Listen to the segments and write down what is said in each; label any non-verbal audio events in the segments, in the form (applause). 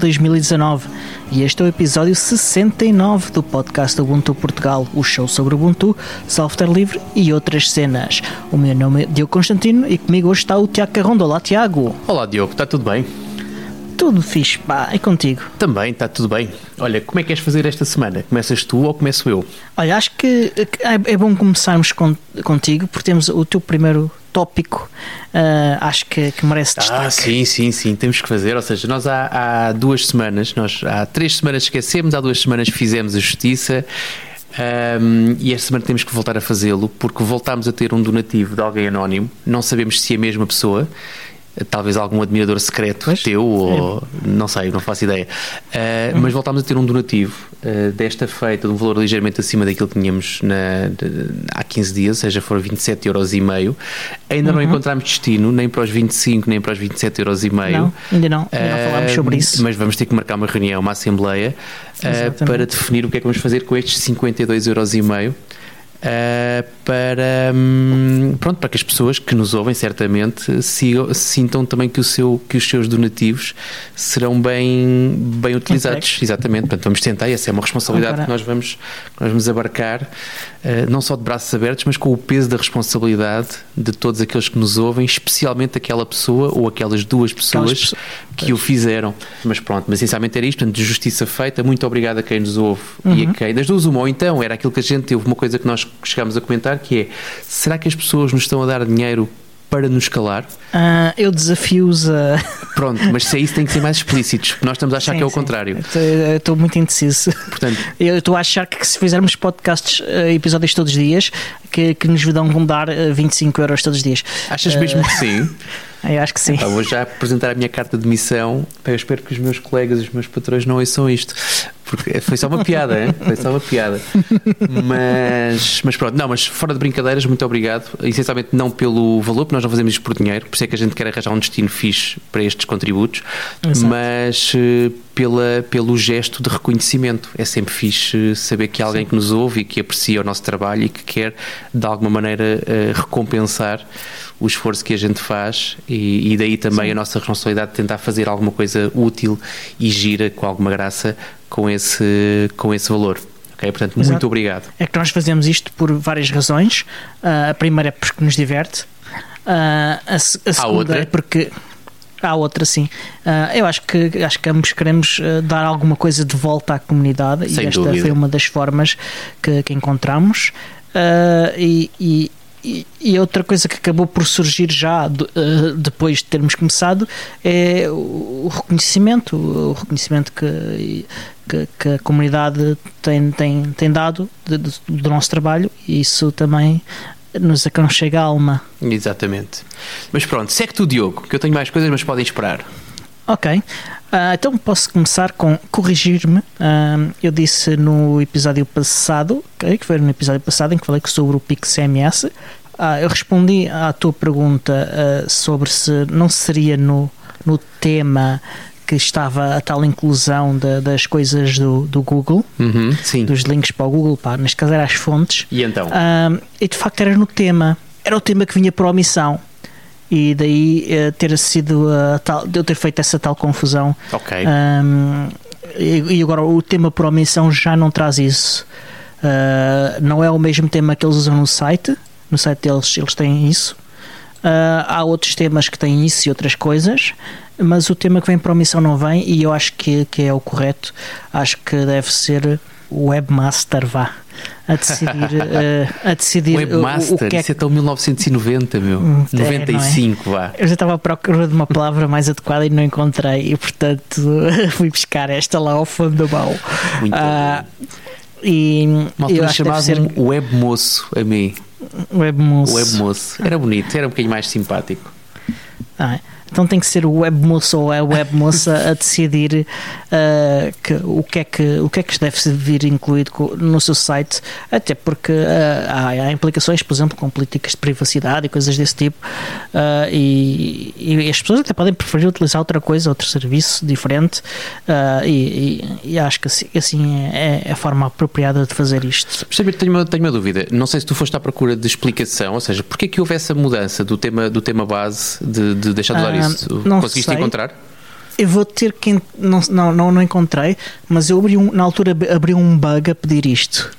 dezembro de 2019 e este é o episódio 69 do podcast Ubuntu Portugal, o show sobre Ubuntu, software livre e outras cenas. O meu nome é Diogo Constantino e comigo hoje está o Tiago Carrondo. Olá, Tiago. Olá, Diogo, está tudo bem? Tudo fixe, pá, e contigo? Também, está tudo bem. Olha, como é que queres fazer esta semana? Começas tu ou começo eu? Olha, acho que é, é bom começarmos con contigo, porque temos o teu primeiro tópico, uh, acho que, que, merece destaque. Ah, sim, sim, sim, temos que fazer. Ou seja, nós há, há duas semanas, nós há três semanas esquecemos, há duas semanas fizemos a justiça. Um, e esta semana temos que voltar a fazê-lo porque voltámos a ter um donativo de alguém anónimo, não sabemos se é a mesma pessoa talvez algum admirador secreto pois, teu, ou é. não sei, não faço ideia. Uh, hum. Mas voltámos a ter um donativo uh, desta feita de um valor ligeiramente acima daquilo que tínhamos na, de, há 15 dias, ou seja, foram 27 euros e meio. Ainda uhum. não encontramos destino, nem para os 25, nem para os 27 euros e meio. Não, ainda não, ainda não falámos sobre isso. Mas vamos ter que marcar uma reunião, uma assembleia, para definir o que é que vamos fazer com estes 52 euros e meio. Uh, para, um, pronto, para que as pessoas que nos ouvem certamente sigam, sintam também que, o seu, que os seus donativos serão bem, bem utilizados. Exatamente, portanto vamos tentar, essa é uma responsabilidade que nós vamos, nós vamos abarcar, uh, não só de braços abertos, mas com o peso da responsabilidade de todos aqueles que nos ouvem, especialmente aquela pessoa ou aquelas duas pessoas aquelas que pois. o fizeram. Mas pronto, mas essencialmente era isto, portanto, de justiça feita, muito obrigado a quem nos ouve uhum. e a quem, das duas uma, ou então era aquilo que a gente teve, uma coisa que nós chegámos a comentar, que é, será que as pessoas nos estão a dar dinheiro para nos calar? Uh, eu desafio-os a. Pronto, mas se é isso tem que ser mais explícitos, nós estamos a achar sim, que é o sim. contrário. Estou muito indeciso. Portanto, eu estou a achar que se fizermos podcasts, uh, episódios todos os dias, que, que nos vão dar uh, 25 euros todos os dias. Achas mesmo que sim? (laughs) Eu acho que sim. vou já apresentar a minha carta de missão. Eu espero que os meus colegas e os meus patrões não ouçam isto. Porque foi só uma piada, hein? foi só uma piada. Mas, mas pronto, não, mas fora de brincadeiras, muito obrigado. Essencialmente não pelo valor, porque nós não fazemos isto por dinheiro, por isso é que a gente quer arranjar um destino fixe para estes contributos, Exato. mas uh, pela, pelo gesto de reconhecimento. É sempre fixe saber que há alguém Sim. que nos ouve e que aprecia o nosso trabalho e que quer de alguma maneira uh, recompensar o esforço que a gente faz e, e daí também Sim. a nossa responsabilidade de tentar fazer alguma coisa útil e gira com alguma graça com esse, com esse valor. Okay? Portanto, Exato. muito obrigado. É que nós fazemos isto por várias razões. Uh, a primeira é porque nos diverte. Uh, a, a segunda outra? é porque Há outra, sim. Uh, eu acho que, acho que ambos queremos uh, dar alguma coisa de volta à comunidade Sem e esta dúvida. foi uma das formas que, que encontramos. Uh, e, e, e, outra coisa que acabou por surgir já uh, depois de termos começado é o, o reconhecimento, o reconhecimento que, que, que, a comunidade tem, tem, tem dado de, de, do nosso trabalho e isso também nos aconchega a alma. Exatamente. Mas pronto, segue tu, Diogo, que eu tenho mais coisas, mas podem esperar. Ok. Uh, então posso começar com corrigir-me. Uh, eu disse no episódio passado, que foi no episódio passado em que falei sobre o PixMS. Uh, eu respondi à tua pergunta sobre se não seria no, no tema que estava a tal inclusão de, das coisas do, do Google, uhum, dos links para o Google, pá, neste caso era as fontes. E então? e de facto era no tema. Era o tema que vinha por omissão e daí uh, ter sido tal, eu ter feito essa tal confusão. Ok. Um, e, e, agora o tema por omissão já não traz isso. Uh, não é o mesmo tema que eles usam no site. No site deles eles têm isso. Uh, há outros temas que têm isso e outras coisas, mas o tema que vem para omissão não vem e eu acho que, que é o correto. Acho que deve ser webmaster vá a decidir, uh, a decidir Webmaster, o, o que é... isso é tão 1990, meu. Hum, é, 95, é? vá. Eu já estava à procura de uma palavra mais adequada e não encontrei, e portanto (laughs) fui buscar esta lá ao fundo do baú. Muito uh, E Uma eu chamava ser... webmoço a mim. Webmoço. Webmoço. Era bonito, era um bocadinho mais simpático. Ah, é. Então tem que ser o webmoço ou a webmoça a decidir uh, (laughs) que, o, que é que, o que é que deve vir incluído no seu site, até porque uh, há, há, implicações, por exemplo, com políticas de privacidade e coisas desse tipo, uh, e, e, as pessoas até podem preferir utilizar outra coisa, outro serviço diferente, e, e, e, acho que assim, assim é, é, a forma apropriada de fazer isto. Percebe, tenho uma, tenho uma dúvida. Não sei se tu foste à procura de explicação, ou seja, porquê que houve essa mudança do tema, do tema base de, de deixar de usar isso? não Conseguiste sei. encontrar? eu vou ter que. Não, não, não, encontrei, mas eu abri um, na altura abri um bug a pedir isto.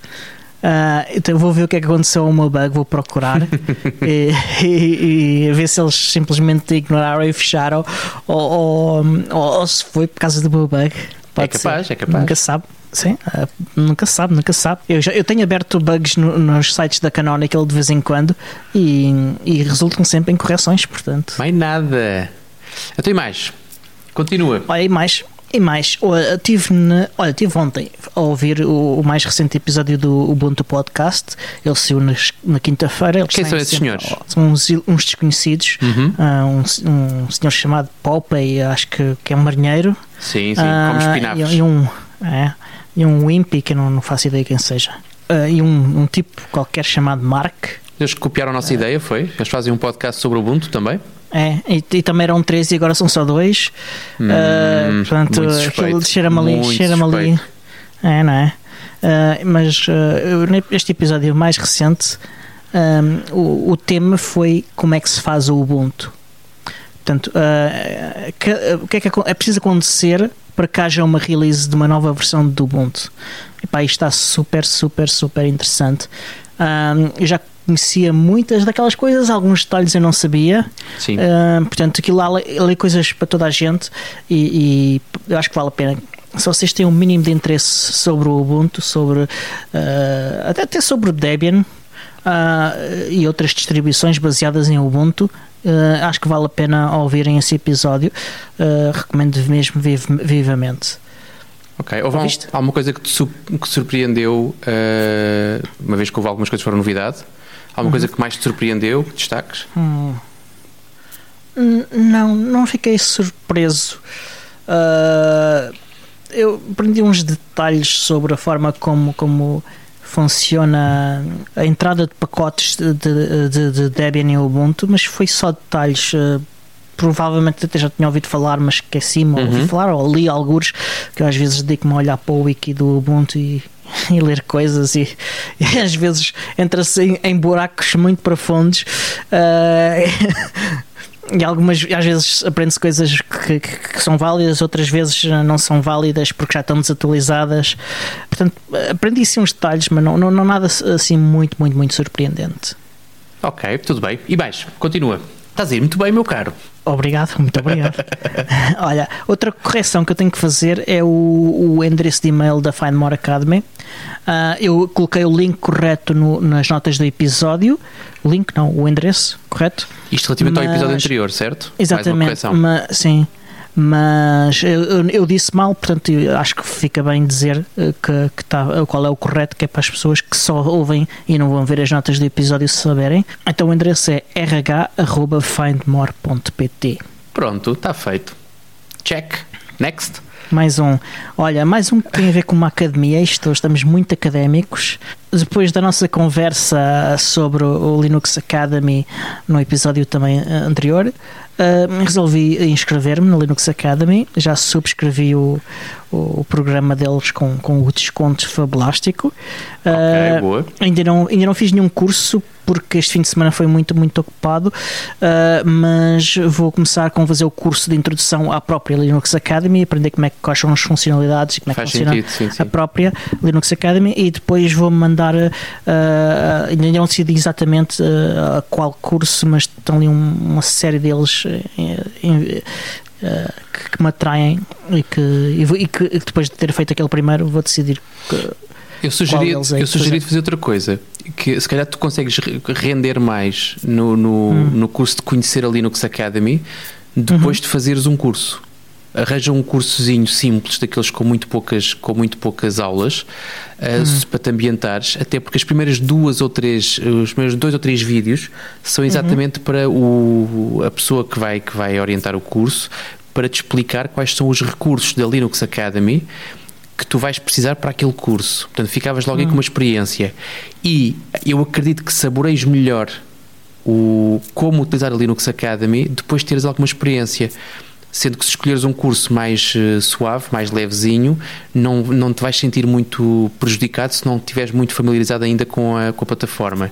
Uh, então vou ver o que é que aconteceu ao meu bug, vou procurar (laughs) e, e, e, ver se eles simplesmente ignoraram e fecharam ou, ou, ou, ou se foi por causa do meu bug. Pode é capaz, ser. é capaz. Nunca sabe. Sim, uh, nunca sabe, nunca sabe. Eu, já, eu tenho aberto bugs no, nos sites da Canonical de vez em quando e, e resultam sempre em correções, portanto. Mais nada. Até então mais. Continua. Olha, e mais. E mais, tive, na, olha, tive ontem a ouvir o, o, mais recente episódio do Ubuntu Podcast. Ele saiu na, na quinta-feira. Quem são esses senhores? São uns, uns desconhecidos. Uhum. Uh, um, um, senhor chamado Popeye, acho que, que é um marinheiro. Sim, sim, uh, como espinafres. E, e, um, é, e um Wimpy, que eu não, não faço ideia quem seja. Uh, e um, um tipo qualquer chamado Mark. Eles copiaram a nossa ideia, foi? Eles fazem um podcast sobre o Ubuntu também? É, e, e, também eram três e agora são só dois. Hum, uh, portanto, aquilo cheira-me ali, cheira-me ali. É, não é? Uh, mas uh, este episódio mais recente, um, o, o tema foi como é que se faz o Ubuntu. Portanto, que, o que é que é preciso acontecer para que haja uma release de uma nova versão do Ubuntu? E pá, isto está super, super, super interessante. Um, eu já conhecia muitas daquelas coisas, alguns detalhes eu não sabia. Sim. Uh, portanto, aquilo lá ali coisas para toda a gente e, e, eu acho que vale a pena. Se vocês têm um mínimo de interesse sobre o Ubuntu, sobre uh, até sobre o Debian uh, e outras distribuições baseadas em Ubuntu, acho que vale a pena ouvirem esse episódio. recomendo mesmo viv vivamente. Ok, houve alguma coisa que te que surpreendeu, uma vez que houve algumas coisas que foram novidade? Alguma uhum. coisa que mais te surpreendeu? Destaques? Hum. Não, não fiquei surpreso. Uh, eu aprendi uns detalhes sobre a forma como, como funciona a entrada de pacotes de, de, de, de Debian e Ubuntu, mas foi só detalhes. Uh, provavelmente até já tinha ouvido falar, mas esqueci-me, uhum. ouvi falar ou li alguns, que eu às vezes dedico-me a olhar para o wiki do Ubuntu e (laughs) e ler coisas e, e às vezes entra-se em, em, buracos muito profundos uh, (laughs) e algumas às vezes aprende-se coisas que, que, que, são válidas, outras vezes não são válidas porque já estão desatualizadas. Portanto, aprendi sim uns detalhes, mas não, não, não nada assim muito, muito, muito surpreendente. Ok, tudo bem. E mais, continua. Estás a ir muito bem, meu caro. Obrigado, muito obrigado. (laughs) Olha, outra correção que eu tenho que fazer é o, o endereço de e-mail da Find More Academy. Uh, eu coloquei o link correto no, nas notas do episódio. Link, não, o endereço, correto? Isto relativamente mas, ao episódio anterior, certo? Exatamente. Mas, sim mas eu, eu, disse mal, portanto acho que fica bem dizer eh, que, que tá, qual é o correto, que é para as pessoas que só ouvem e não vão ver as notas do episódio se saberem. Então o endereço é rh.findmore.pt. Pronto, está feito. Check. Next. Mais um. Olha, mais um que tem a ver com uma academia. Isto, estamos muito académicos. Depois da nossa conversa sobre o Linux Academy no episódio também eh, anterior, uh, resolvi inscrever-me no Linux Academy. Já subscrevi o, o, programa deles com, com o desconto fabulástico. Uh, boa. Ainda não, ainda não fiz nenhum curso porque este fim de semana foi muito, muito ocupado, uh, mas vou começar com fazer o curso de introdução à própria Linux Academy, aprender como é que quais são as funcionalidades e como é que funciona sentido, sim, sim. a própria Linux Academy e depois vou mandar, uh, ainda não decidi exatamente uh, a qual curso, mas estão ali um, uma série deles em, em, Uh, que, que, me atraem e que, e, que depois de ter feito aquele primeiro vou decidir que, eu sugeri, é eu sugeri fazer outra coisa que se calhar tu consegues render mais no, no, hum. no curso de conhecer a Linux Academy depois uhum. de fazeres um curso arranja um cursozinho simples daqueles com muito poucas com muito poucas aulas uh, para te ambientares até porque as primeiras duas ou três os primeiros dois ou três vídeos são exatamente uhum. para o, a pessoa que vai que vai orientar o curso para te explicar quais são os recursos da Linux Academy que tu vais precisar para aquele curso. Portanto, ficavas logo hum. aí com uma experiência. E eu acredito que saboreis melhor o como utilizar a Linux Academy depois de teres alguma experiência. Sendo que se escolheres um curso mais uh, suave, mais levezinho, não, não te vais sentir muito prejudicado se não estiveres muito familiarizado ainda com a, com a plataforma.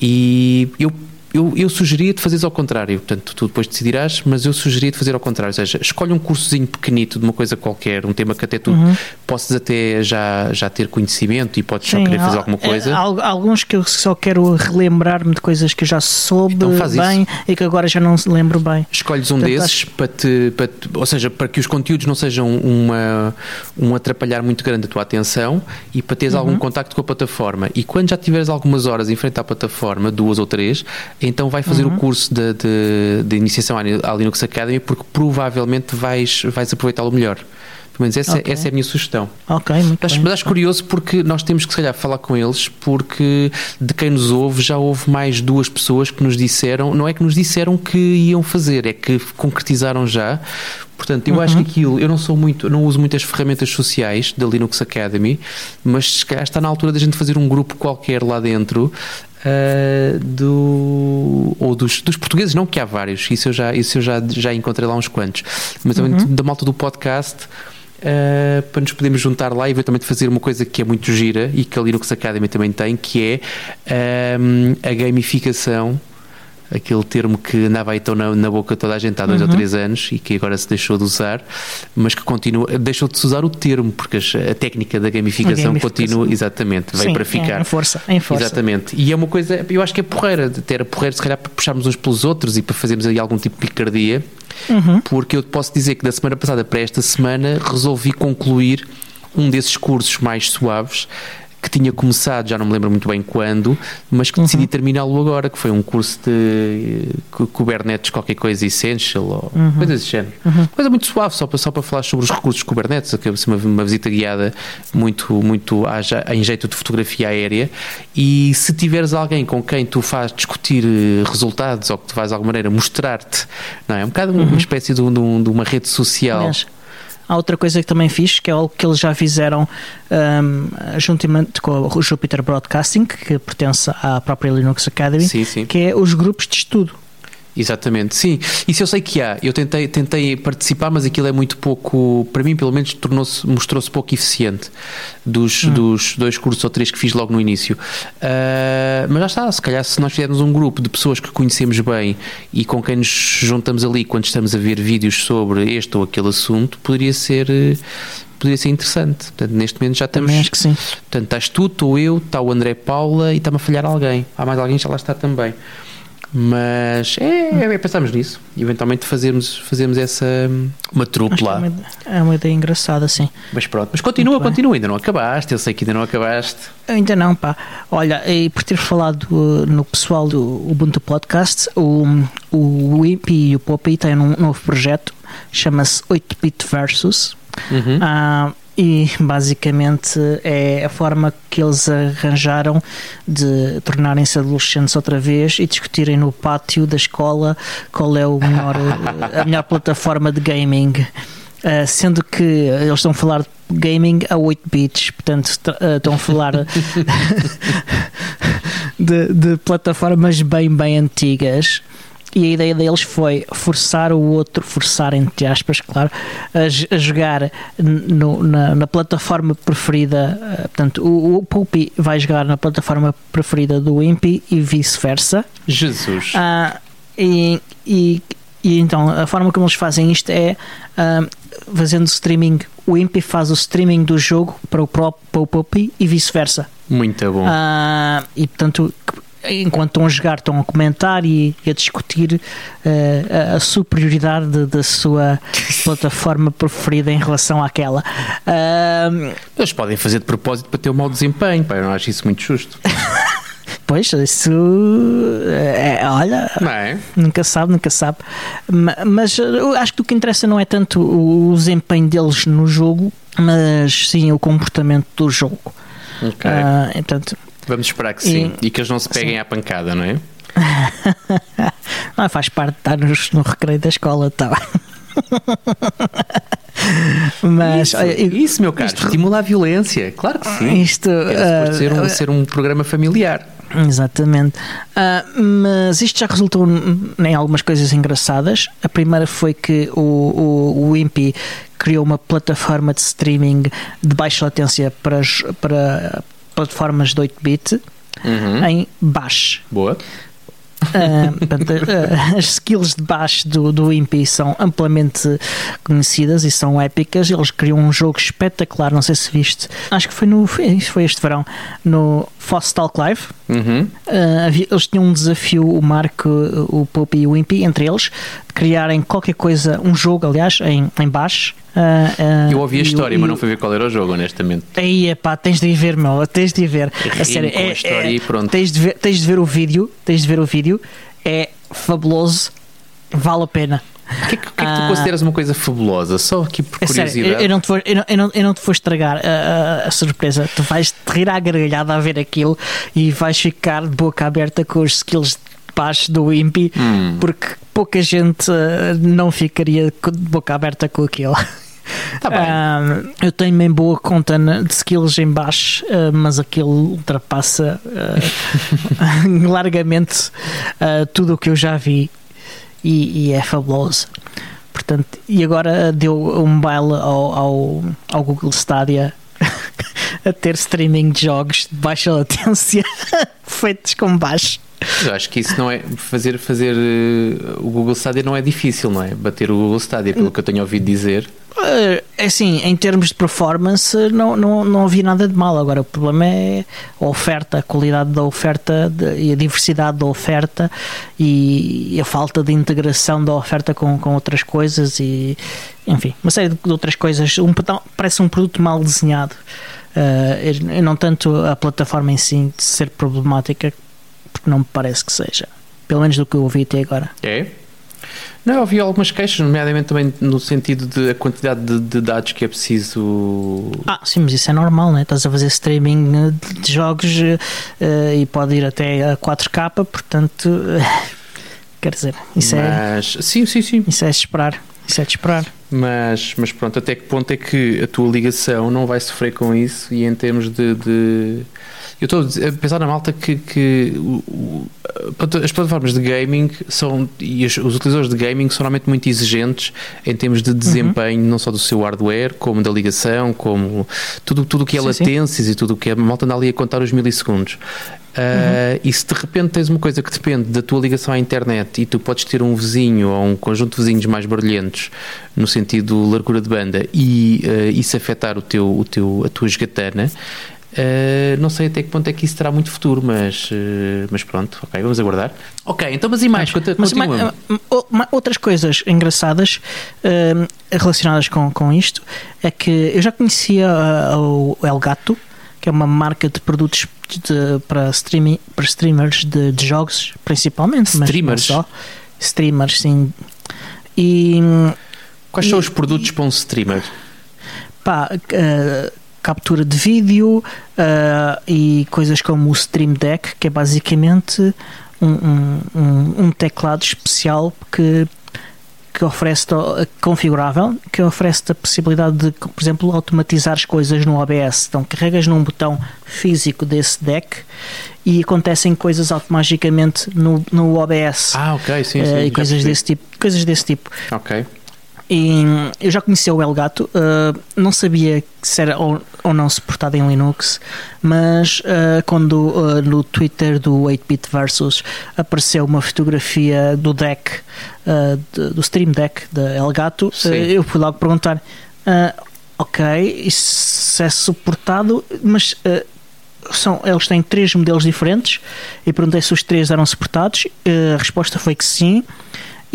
E eu eu, eu sugeria de fazeres ao contrário. Portanto, tu depois decidirás, mas eu sugeria de fazer ao contrário. Ou seja, escolhe um cursozinho pequenito de uma coisa qualquer, um tema que até tu uhum. possas até já, já ter conhecimento e podes Sim, só querer fazer alguma coisa. Há, alguns que eu só quero relembrar-me de coisas que já soube então bem isso. e que agora já não se lembro bem. Escolhes um Portanto, desses acho... para, te, para te, ou seja, para que os conteúdos não sejam uma, um atrapalhar muito grande da tua atenção e para teres uhum. algum contacto com a plataforma. E quando já tiveres algumas horas em frente à plataforma, duas ou três, então vai fazer uhum. o curso de, de, de, iniciação à Linux Academy porque provavelmente vais, vais aproveitá-lo melhor. Pelo menos essa, okay. essa é a minha sugestão. Ok, muito mas, bem. Mas acho curioso porque nós temos que, se calhar, falar com eles, porque de quem nos ouve já houve mais duas pessoas que nos disseram, não é que nos disseram que iam fazer, é que concretizaram já. Portanto, eu uhum. acho que aquilo, eu não sou muito, não uso muitas ferramentas sociais da Linux Academy, mas se calhar está na altura da gente fazer um grupo qualquer lá dentro Uh, do, ou dos, dos, portugueses, não que há vários, isso eu já, isso eu já, já encontrei lá uns quantos, mas também uhum. da malta do podcast. Uh, para nos podermos juntar lá e eventualmente fazer uma coisa que é muito gira e que a Linux Academy também tem, que é um, a gamificação aquele termo que andava aí tão na, na boca toda a gente há dois uhum. ou três anos e que agora se deixou de usar, mas que continua, deixou de se usar o termo, porque a técnica da gamificação, gamificação. continua, exatamente, veio Sim, para ficar. É, em força, em força. Exatamente. E é uma coisa, eu acho que é porreira, até era porreira se calhar para puxarmos uns pelos outros e para fazermos aí algum tipo de picardia, uhum. porque eu posso dizer que da semana passada para esta semana resolvi concluir um desses cursos mais suaves que tinha começado, já não me lembro muito bem quando, mas que decidi uhum. terminá-lo agora, que foi um curso de Kubernetes qualquer coisa Essential ou uhum. coisa desse género. Uhum. Coisa muito suave, só para, só para falar sobre os recursos de Kubernetes, que é uma, uma visita guiada muito, muito em jeito de fotografia aérea. E se tiveres alguém com quem tu fazes discutir eh, resultados ou que tu vais de alguma maneira mostrar-te, não é? É um bocado uma uhum. espécie de, de, de, uma rede social. Aliás Há outra coisa que também fiz, que é algo que eles já fizeram um, juntamente com o Jupyter Broadcasting, que pertence à própria Linux Academy, sim, sim. que é os grupos de estudo. Exatamente, sim. Isso eu sei que há. Eu tentei, tentei participar, mas aquilo é muito pouco, para mim, pelo menos, tornou-se, mostrou-se pouco eficiente dos, hum. dos dois cursos ou três que fiz logo no início. Uh, mas já está, se calhar, se nós fizermos um grupo de pessoas que conhecemos bem e com quem nos juntamos ali quando estamos a ver vídeos sobre este ou aquele assunto, poderia ser poderia ser interessante. Portanto, neste momento já estamos. Também acho que sim. Portanto, estás tu, estou eu, está o André Paula e está-me a falhar alguém. Há mais alguém que já lá está também. Mas é, é, pensamos nisso. Eventualmente fazermos, fazermos essa uma trupe lá. É uma, é uma, ideia engraçada, sim. Mas pronto, mas continua, continua, ainda não acabaste, eu sei que ainda não acabaste. Ainda não, pá. Olha, e por ter falado uh, no pessoal do Ubuntu Podcast, o, o Wimpy e o Poppy têm um novo projeto, chama-se 8-Bit Versus. Uhum. Uh, e basicamente é a forma que eles arranjaram de tornarem-se adolescentes outra vez e discutirem no pátio da escola qual é o melhor, (laughs) a melhor plataforma de gaming. Uh, sendo que eles estão a falar de gaming a 8 bits, portanto uh, estão a falar (laughs) (laughs) de, de plataformas bem, bem antigas e a ideia deles foi forçar o outro, forçar entre aspas, claro, a, a jogar no, na, na, plataforma preferida. Uh, portanto, o, o Puppy vai jogar na plataforma preferida do Impi e vice-versa. Jesus. Uh, e, e, e, então a forma como eles fazem isto é uh, fazendo streaming. O Impi faz o streaming do jogo para o próprio para o Puppy e vice-versa. Muito bom. e portanto enquanto estão a jogar, estão a comentar e, a discutir uh, a superioridade da sua (laughs) plataforma preferida em relação àquela. Uh, Eles podem fazer de propósito para ter um mau desempenho, pá, eu não acho isso muito justo. (laughs) Pois, isso é, olha, é? nunca sabe, nunca sabe. Mas acho que o que interessa não é tanto o desempenho deles no jogo, mas sim o comportamento do jogo. Okay. Uh, portanto, Vamos esperar que sim. E, que eles não se peguem sim. à pancada, não é? (laughs) não, faz parte de estar no, no recreio da escola, tá. (laughs) Mas isso, olha, isso meu caro, isto, estimula a violência, claro que sim. Isto é uh, ser, um, ser um programa familiar. Exatamente. Uh, mas isto já resultou em algumas coisas engraçadas. A primeira foi que o, o, o Wimpy criou uma plataforma de streaming de baixa latência para, para, plataformas de 8-bit uhum. em Bash. Boa. Uh, portanto, uh, (laughs) as skills de baixo do, do Impi são amplamente conhecidas e são épicas. Eles criam um jogo espetacular, não sei se viste. Acho que foi no foi, foi este verão, no Fostalk Live. Uhum. Uh, eles tinham um desafio, o Marco, o Pope e o Impi, entre eles, de criarem qualquer coisa, um jogo, aliás, em, em baixo. Uh, uh, eu ouvi a história, mas não fui ver qual era o jogo, honestamente. Aí, pá, tens de ir ver, meu, tens de ir ver. A sério, é, a é, Tens de, ver, tens de ver o vídeo, tens de ver o vídeo, é fabuloso, vale a pena. O que, é que, que, é que tu consideras uma coisa fabulosa? Só aqui por é curiosidade. Sério, eu, eu, não te vou, eu, não, eu, não, eu não te vou estragar a, a, a, surpresa. Tu vais te rir à gargalhada a ver aquilo e vais ficar de boca aberta com os skills baixo do Impi, hum. porque pouca gente uh, não ficaria de boca aberta com aquilo. (laughs) Tá uh, eu tenho bem boa conta de skills em baixo, uh, mas aquilo ultrapassa uh, (laughs) largamente tudo o que eu já vi e, e, é fabuloso. Portanto, e agora deu um baile ao, ao, ao Google Stadia (laughs) a ter streaming de jogos de baixa latência feitos com baixo. Eu acho que isso não é fazer fazer o Google Stadia não é difícil, não é? Bater o Google Stadia, pelo que eu tenho ouvido dizer. É assim, em termos de performance, não, não, não havia nada de mal. Agora, o problema é a oferta, a qualidade da oferta e a diversidade da oferta e, a falta de integração da oferta com, com outras coisas e, enfim, uma série de outras coisas. Um, parece um produto mal desenhado. Uh, não tanto a plataforma em si ser problemática, porque não me parece que seja. Pelo menos do que eu ouvi até agora. É? Não, havia algumas queixas, nomeadamente também no sentido de a quantidade de, de, dados que é preciso. Ah, sim, mas isso é normal, né? Estás a fazer streaming de jogos uh, e pode ir até a 4K, portanto. Uh, (laughs) quer dizer, isso é mas, é. Sim, sim, sim. Isso é de esperar. Isso é de esperar. Mas, mas pronto, até que ponto é que a tua ligação não vai sofrer com isso e em termos de, de eu estou a pensar na malta que, que o, as plataformas de gaming são e os, os, utilizadores de gaming são realmente muito exigentes em termos de desempenho, uhum. não só do seu hardware, como da ligação, como tudo o que é sim, latências sim. e tudo o que é. A malta anda ali a contar os milissegundos. Uh, uhum. E se de repente tens uma coisa que depende da tua ligação à internet e tu podes ter um vizinho ou um conjunto de vizinhos mais barulhentos, no sentido largura de banda, e uh, isso afetar o teu, o teu, a tua esgatana, Uh, não sei até que ponto é que isso terá muito futuro, mas, uh, mas pronto, ok, vamos aguardar. Ok, então mas e mais? Conta, mas, mas, outras coisas engraçadas uh, relacionadas com, com isto é que eu já conhecia o Elgato, que é uma marca de produtos de, para, streaming, para streamers de, de jogos, principalmente, streamers. mas só. Streamers, sim. E, Quais e, são os produtos e, para um streamer? Pá, captura de vídeo uh, e coisas como o Stream Deck, que é basicamente um, um, um teclado especial que que oferece configurável, que oferece a possibilidade de, por exemplo, automatizar as coisas no OBS. Então carregas num botão físico desse deck e acontecem coisas automaticamente no, no OBS. Ah, ok, sim, sim. Uh, e coisas desse tipo, coisas desse tipo. Ok. E eu já conhecia o Elgato, uh, não sabia se era ou, ou, não suportado em Linux, mas uh, quando uh, no Twitter do 8-Bit Versus apareceu uma fotografia do deck, de, do Stream Deck da Elgato, eu fui logo perguntar: ok, isso é suportado, mas são, eles têm três modelos diferentes e perguntei se os três eram suportados. a resposta foi que sim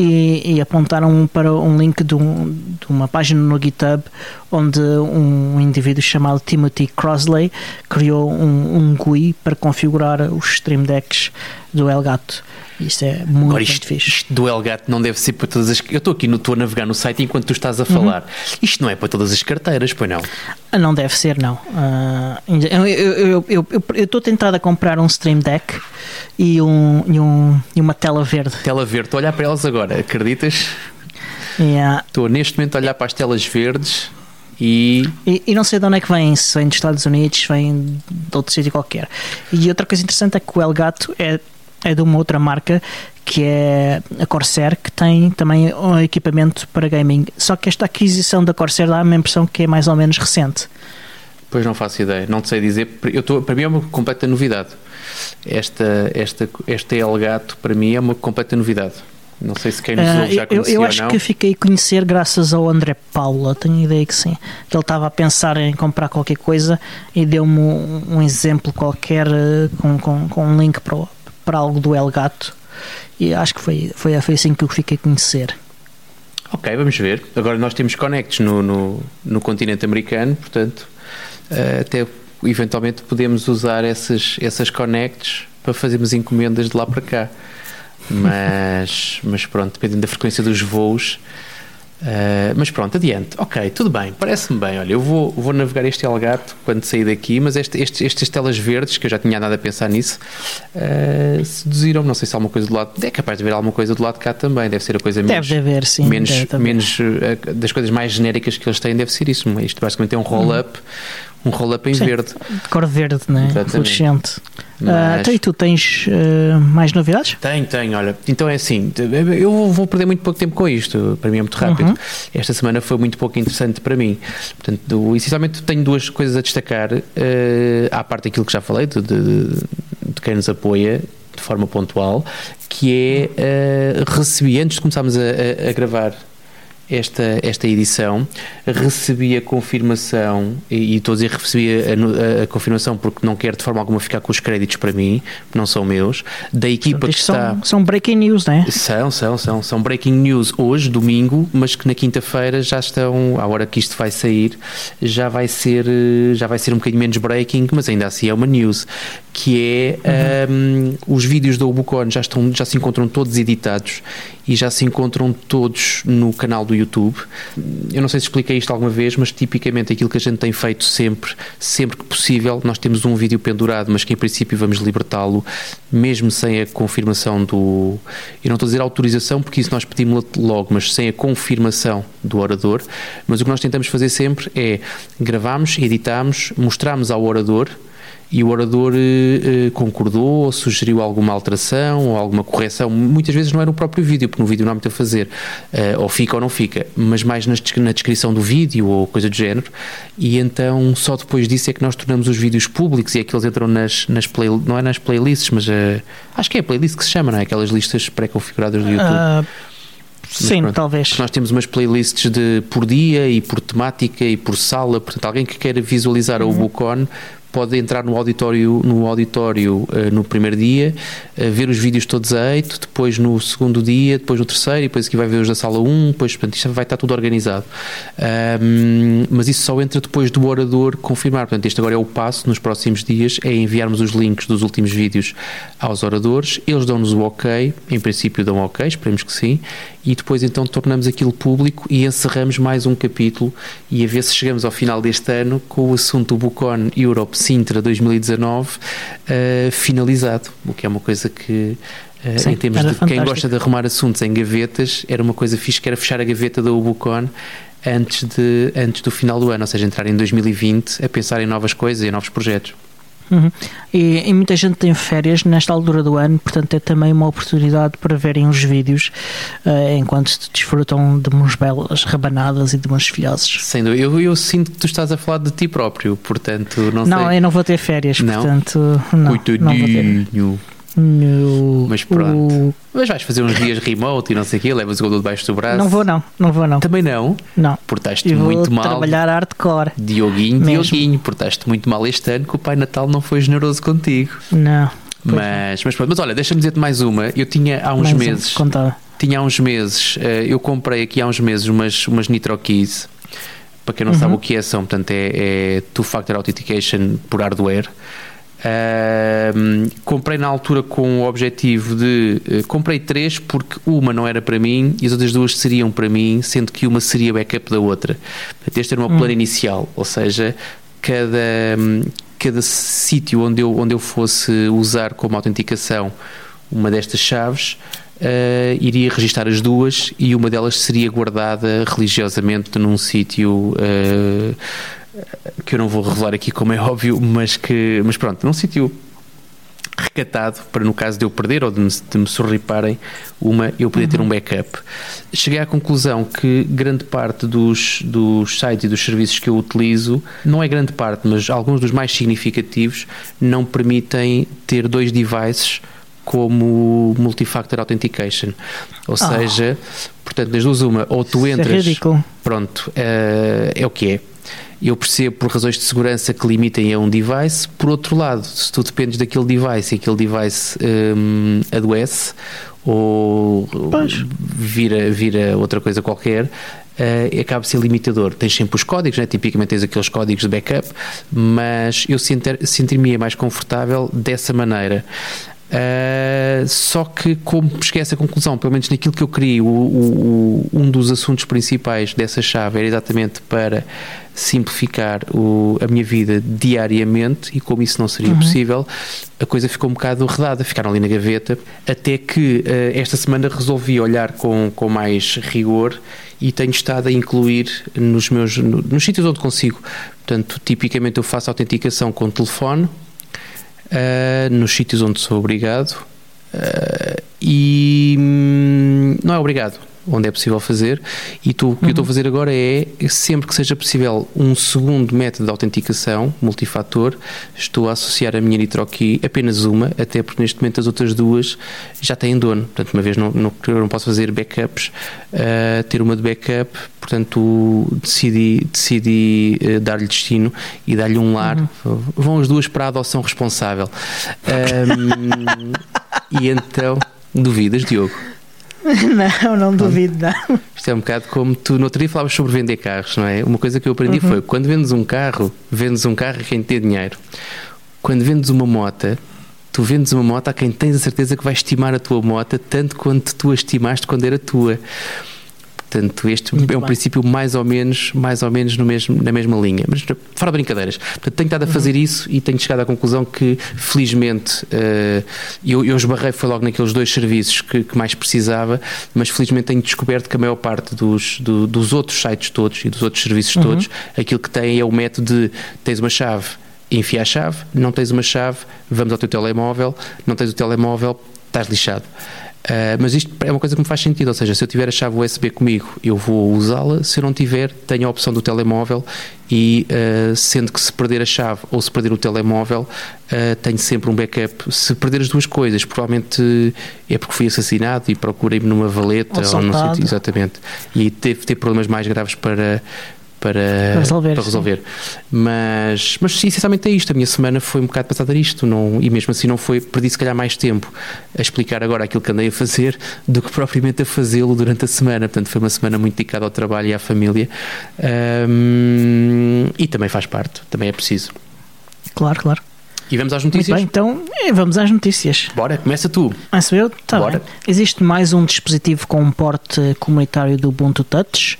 e, e, apontaram para um link de, um, de, uma página no GitHub onde um indivíduo chamado Timothy Crosley criou um, um GUI para configurar os Stream Decks do Elgato. Isto é muito, Agora, isto, fixe. Isto do Elgato não deve ser para todas as. Eu estou aqui, no, estou a navegar no site enquanto tu estás a falar. Uhum. Isto não é para todas as carteiras, pois não? Ah, não deve ser, não. Uh, eu, estou tentado a comprar um Stream Deck e, um, e, um, e uma tela verde. Tela verde, estou a olhar para elas agora, acreditas? Yeah. Estou neste momento a olhar para as telas verdes. E... e... E, não sei de onde é que vem, se vem dos Estados Unidos, vem de outro sítio qualquer. E outra coisa interessante é que o Elgato é é de uma outra marca que é a Corsair, que tem também um equipamento para gaming. Só que esta aquisição da Corsair dá-me a impressão que é mais ou menos recente. Pois não faço ideia, não sei dizer. Eu tô, para mim é uma completa novidade. Esta, esta, este Elgato para mim é uma completa novidade. Não sei se quem nos ouve já conhecia Eu, eu acho que fiquei a conhecer graças ao André Paula, tenho ideia que sim. Que ele estava a pensar em comprar qualquer coisa e deu-me um, um, exemplo qualquer eh, com, com, com um link para, para algo do Elgato. E acho que foi, foi, foi assim que eu fiquei a conhecer. Ok, vamos ver. Agora nós temos connects no, no, no continente americano, portanto, uh, até eventualmente podemos usar essas, essas connects para fazermos encomendas de lá para cá. (laughs) Mas, mas pronto, dependendo da frequência dos voos. Uh, mas pronto, adiante. Ok, tudo bem, parece-me bem. Olha, eu vou, vou navegar este Elgato quando sair daqui, mas este, este, estas telas verdes, que eu já tinha nada a pensar nisso, uh, seduziram-me. Não sei se há alguma coisa do lado. É capaz de haver alguma coisa do lado de cá também. Deve ser a coisa menos. Deve haver, sim. Menos, menos uh, das coisas mais genéricas que eles têm, deve ser isso. Isto basicamente é um roll-up. Hum um roll-up em Sim, verde. De cor verde, né? Fluorescente. Mas... Uh, e tu tens uh, mais novidades? Tenho, tenho. Olha, então é assim, eu vou perder muito pouco tempo com isto. Para mim é muito rápido. Uhum. Esta semana foi muito pouco interessante para mim. Portanto, essencialmente tenho duas coisas a destacar. Uh, à parte daquilo que já falei, de, de, de quem nos apoia de forma pontual, que é uh, recebi, antes de começarmos a, a, a gravar esta, esta edição, recebi a confirmação, e, e estou a dizer recebi a, a, a, confirmação porque não quero de forma alguma ficar com os créditos para mim, não são meus, da equipa que está. São, são breaking news, não é? São, são, são. São breaking news hoje, domingo, mas que na quinta-feira já estão, à hora que isto vai sair, já vai ser, já vai ser um bocadinho menos breaking, mas ainda assim é uma news, que é uhum. um, os vídeos da Ubucon já, estão, já se encontram todos editados e já se encontram todos no canal do YouTube. Eu não sei se expliquei isto alguma vez, mas tipicamente aquilo que a gente tem feito sempre, sempre que possível, nós temos um vídeo pendurado, mas que em princípio vamos libertá-lo, mesmo sem a confirmação do. Eu não estou a dizer autorização, porque isso nós pedimos logo, mas sem a confirmação do orador. Mas o que nós tentamos fazer sempre é gravamos, editamos, mostramos ao orador e o orador eh, eh, concordou ou sugeriu alguma alteração ou alguma correção. Muitas vezes não era o próprio vídeo, porque no vídeo não há muito a fazer, eh, ou fica ou não fica, mas mais nas, na descrição do vídeo ou coisa do género. E então só depois disso é que nós tornamos os vídeos públicos e é que eles entram nas, nas play, não é nas playlists, mas uh, acho que é a playlist que se chama, não é? Aquelas listas pré-configuradas do YouTube. Uh... Sim, pronto, talvez. Nós temos umas playlists de por dia e por temática e por sala, portanto, alguém que queira visualizar uhum. o Bucon pode entrar no auditório no auditório uh, no primeiro dia, uh, ver os vídeos todos a eito, depois no segundo dia, depois no terceiro, e depois aqui vai ver os da sala 1, depois portanto, isto vai estar tudo organizado. Um, mas isso só entra depois do orador confirmar. Portanto, este agora é o passo nos próximos dias, é enviarmos os links dos últimos vídeos aos oradores, eles dão-nos o ok, em princípio dão ok, esperemos que sim, e depois então tornamos aquilo público e encerramos mais um capítulo e a ver se chegamos ao final deste ano com o assunto Bucon Europe Sintra 2019 uh, finalizado, o que é uma coisa que Uh, Sim, em termos de fantástico. quem gosta de arrumar assuntos em gavetas, era uma coisa fixe que era fechar a gaveta da Ubucon antes, de, antes do final do ano, ou seja, entrar em 2020 a pensar em novas coisas e novos projetos. Uhum. E, e, muita gente tem férias nesta altura do ano, portanto é também uma oportunidade para verem os vídeos uh, enquanto desfrutam de umas belas rabanadas e de umas filhoses. Sem dúvida, eu, eu, sinto que tu estás a falar de ti próprio, portanto não, não sei. eu não vou ter férias, não? portanto não, não vou ter. Mas pronto. O... Mas vais fazer uns dias remote e não sei o quê, levas o gol debaixo do braço. Não vou, não. Não vou, não. Também não? Não. Portaste muito mal. trabalhar hardcore. Dioguinho, Mesmo. Dioguinho. Portaste muito mal este ano que o Pai Natal não foi generoso contigo. Não. Mas, mas pronto. Mas olha, deixa-me dizer-te mais uma. Eu tinha há uns mais meses. Um, tinha há uns meses. Uh, eu comprei aqui há uns meses umas, umas Nitro Keys. Para quem não uhum. sabe o que é, são, portanto, é, é Two-Factor Authentication por hardware. Uh, comprei na altura com o objetivo de. Uh, comprei três porque uma não era para mim e as outras duas seriam para mim, sendo que uma seria backup da outra. este era o meu plano hum. inicial, ou seja, cada, cada sítio onde eu, onde eu fosse usar como autenticação uma destas chaves. Uh, iria registar as duas e uma delas seria guardada religiosamente num sítio uh, que eu não vou revelar aqui como é óbvio, mas que, mas pronto, num sítio recatado para no caso de eu perder ou de me, de me sorriparem uma, eu poder uhum. ter um backup. Cheguei à conclusão que grande parte dos, dos sites e dos serviços que eu utilizo, não é grande parte, mas alguns dos mais significativos, não permitem ter dois devices como multifactor authentication. Ou oh. seja, portanto, das duas uma, ou tu é entras. É ridículo. Pronto, uh, é o que é. Eu percebo por razões de segurança que limitem a um device. Por outro lado, se tu dependes daquele device e aquele device um, adoece ou pois. vira, vira outra coisa qualquer, uh, acaba a ser limitador. Tens sempre os códigos, né? tipicamente tens aqueles códigos de backup, mas eu sentir-me mais confortável dessa maneira. Uh, só que, como cheguei a essa conclusão, pelo menos naquilo que eu queria, o, o, um dos assuntos principais dessa chave era exatamente para simplificar o, a minha vida diariamente e como isso não seria uhum. possível, a coisa ficou um bocado redada, ficaram ali na gaveta, até que uh, esta semana resolvi olhar com, com mais rigor e tenho estado a incluir nos meus no, nos sítios onde consigo. Portanto, tipicamente eu faço autenticação com telefone, uh, nos sítios onde sou obrigado uh, e hum, não é obrigado onde é possível fazer e tu, o que uhum. eu estou a fazer agora é sempre que seja possível um segundo método de autenticação multifator estou a associar a minha NitroKey apenas uma, até porque neste momento as outras duas já têm dono, portanto uma vez não, não, eu não posso fazer backups uh, ter uma de backup portanto decidi, decidi uh, dar-lhe destino e dar-lhe um lar. Uhum. Vão as duas para a adoção responsável. Um, (laughs) e então, duvidas, Diogo? (laughs) Não, não duvido, não. Isto é um bocado como tu no outro dia falavas sobre vender carros, não é? Uma coisa que eu aprendi uhum. foi quando vendes um carro, vendes um carro a quem tem dinheiro. Quando vendes uma moto, tu vendes uma moto a quem tens a certeza que vai estimar a tua moto tanto quanto tu a estimaste quando era tua. Portanto, este Muito é um bem. princípio mais ou menos, mais ou menos no mesmo, na mesma linha. Mas fora brincadeiras. Portanto, tenho estado a fazer uhum. isso e tenho chegado à conclusão que, felizmente, uh, eu, eu esbarrei foi logo naqueles dois serviços que, que, mais precisava, mas felizmente tenho descoberto que a maior parte dos, do, dos outros sites todos e dos outros serviços uhum. todos, aquilo que têm é o método de tens uma chave, enfia a chave, não tens uma chave, vamos ao teu telemóvel, não tens o telemóvel, estás lixado. Uh, mas isto é uma coisa que me faz sentido, ou seja, se eu tiver a chave USB comigo, eu vou usá-la, se eu não tiver, tenho a opção do telemóvel e uh, sendo que se perder a chave ou se perder o telemóvel, uh, tenho sempre um backup. Se perder as duas coisas, provavelmente é porque fui assassinado e procurei-me numa valeta ou, ou não sei exatamente. E teve ter problemas mais graves para para, para resolver. Para resolver. Mas, mas essencialmente é isto. A minha semana foi um bocado passada isto. Não, e mesmo assim não foi. Perdi se calhar mais tempo a explicar agora aquilo que andei a fazer do que propriamente a fazê-lo durante a semana. Portanto, foi uma semana muito dedicada ao trabalho e à família. Um, e também faz parte. Também é preciso. Claro, claro. E vamos às notícias? Bem, então eh, vamos às notícias. Bora, começa tu. Começo eu? Tá Bora. Bem. Existe mais um dispositivo com um porte comunitário do Ubuntu Touch.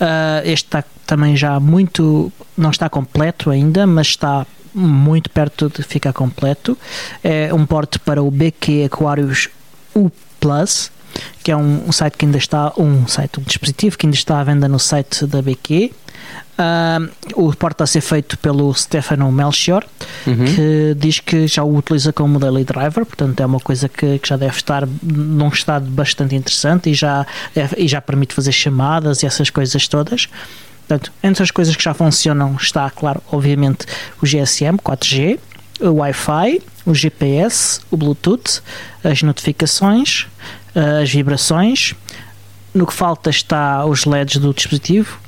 Uh, este está também já muito. não está completo ainda, mas está muito perto de ficar completo. É um porte para o BQ Aquarius U Plus que é um, um, site que ainda está, um site, um dispositivo que ainda está à venda no site da BQ. Uh, o porte está a ser feito pelo Stefano Melchior, uhum. que diz que já o utiliza como daily driver, portanto é uma coisa que, que já deve estar num estado bastante interessante e já, deve, e já permite fazer chamadas e essas coisas todas. Portanto, entre as coisas que já funcionam está, claro, obviamente, o GSM 4G, o Wi-Fi, o GPS, o Bluetooth, as notificações, as vibrações. No que falta está os LEDs do dispositivo,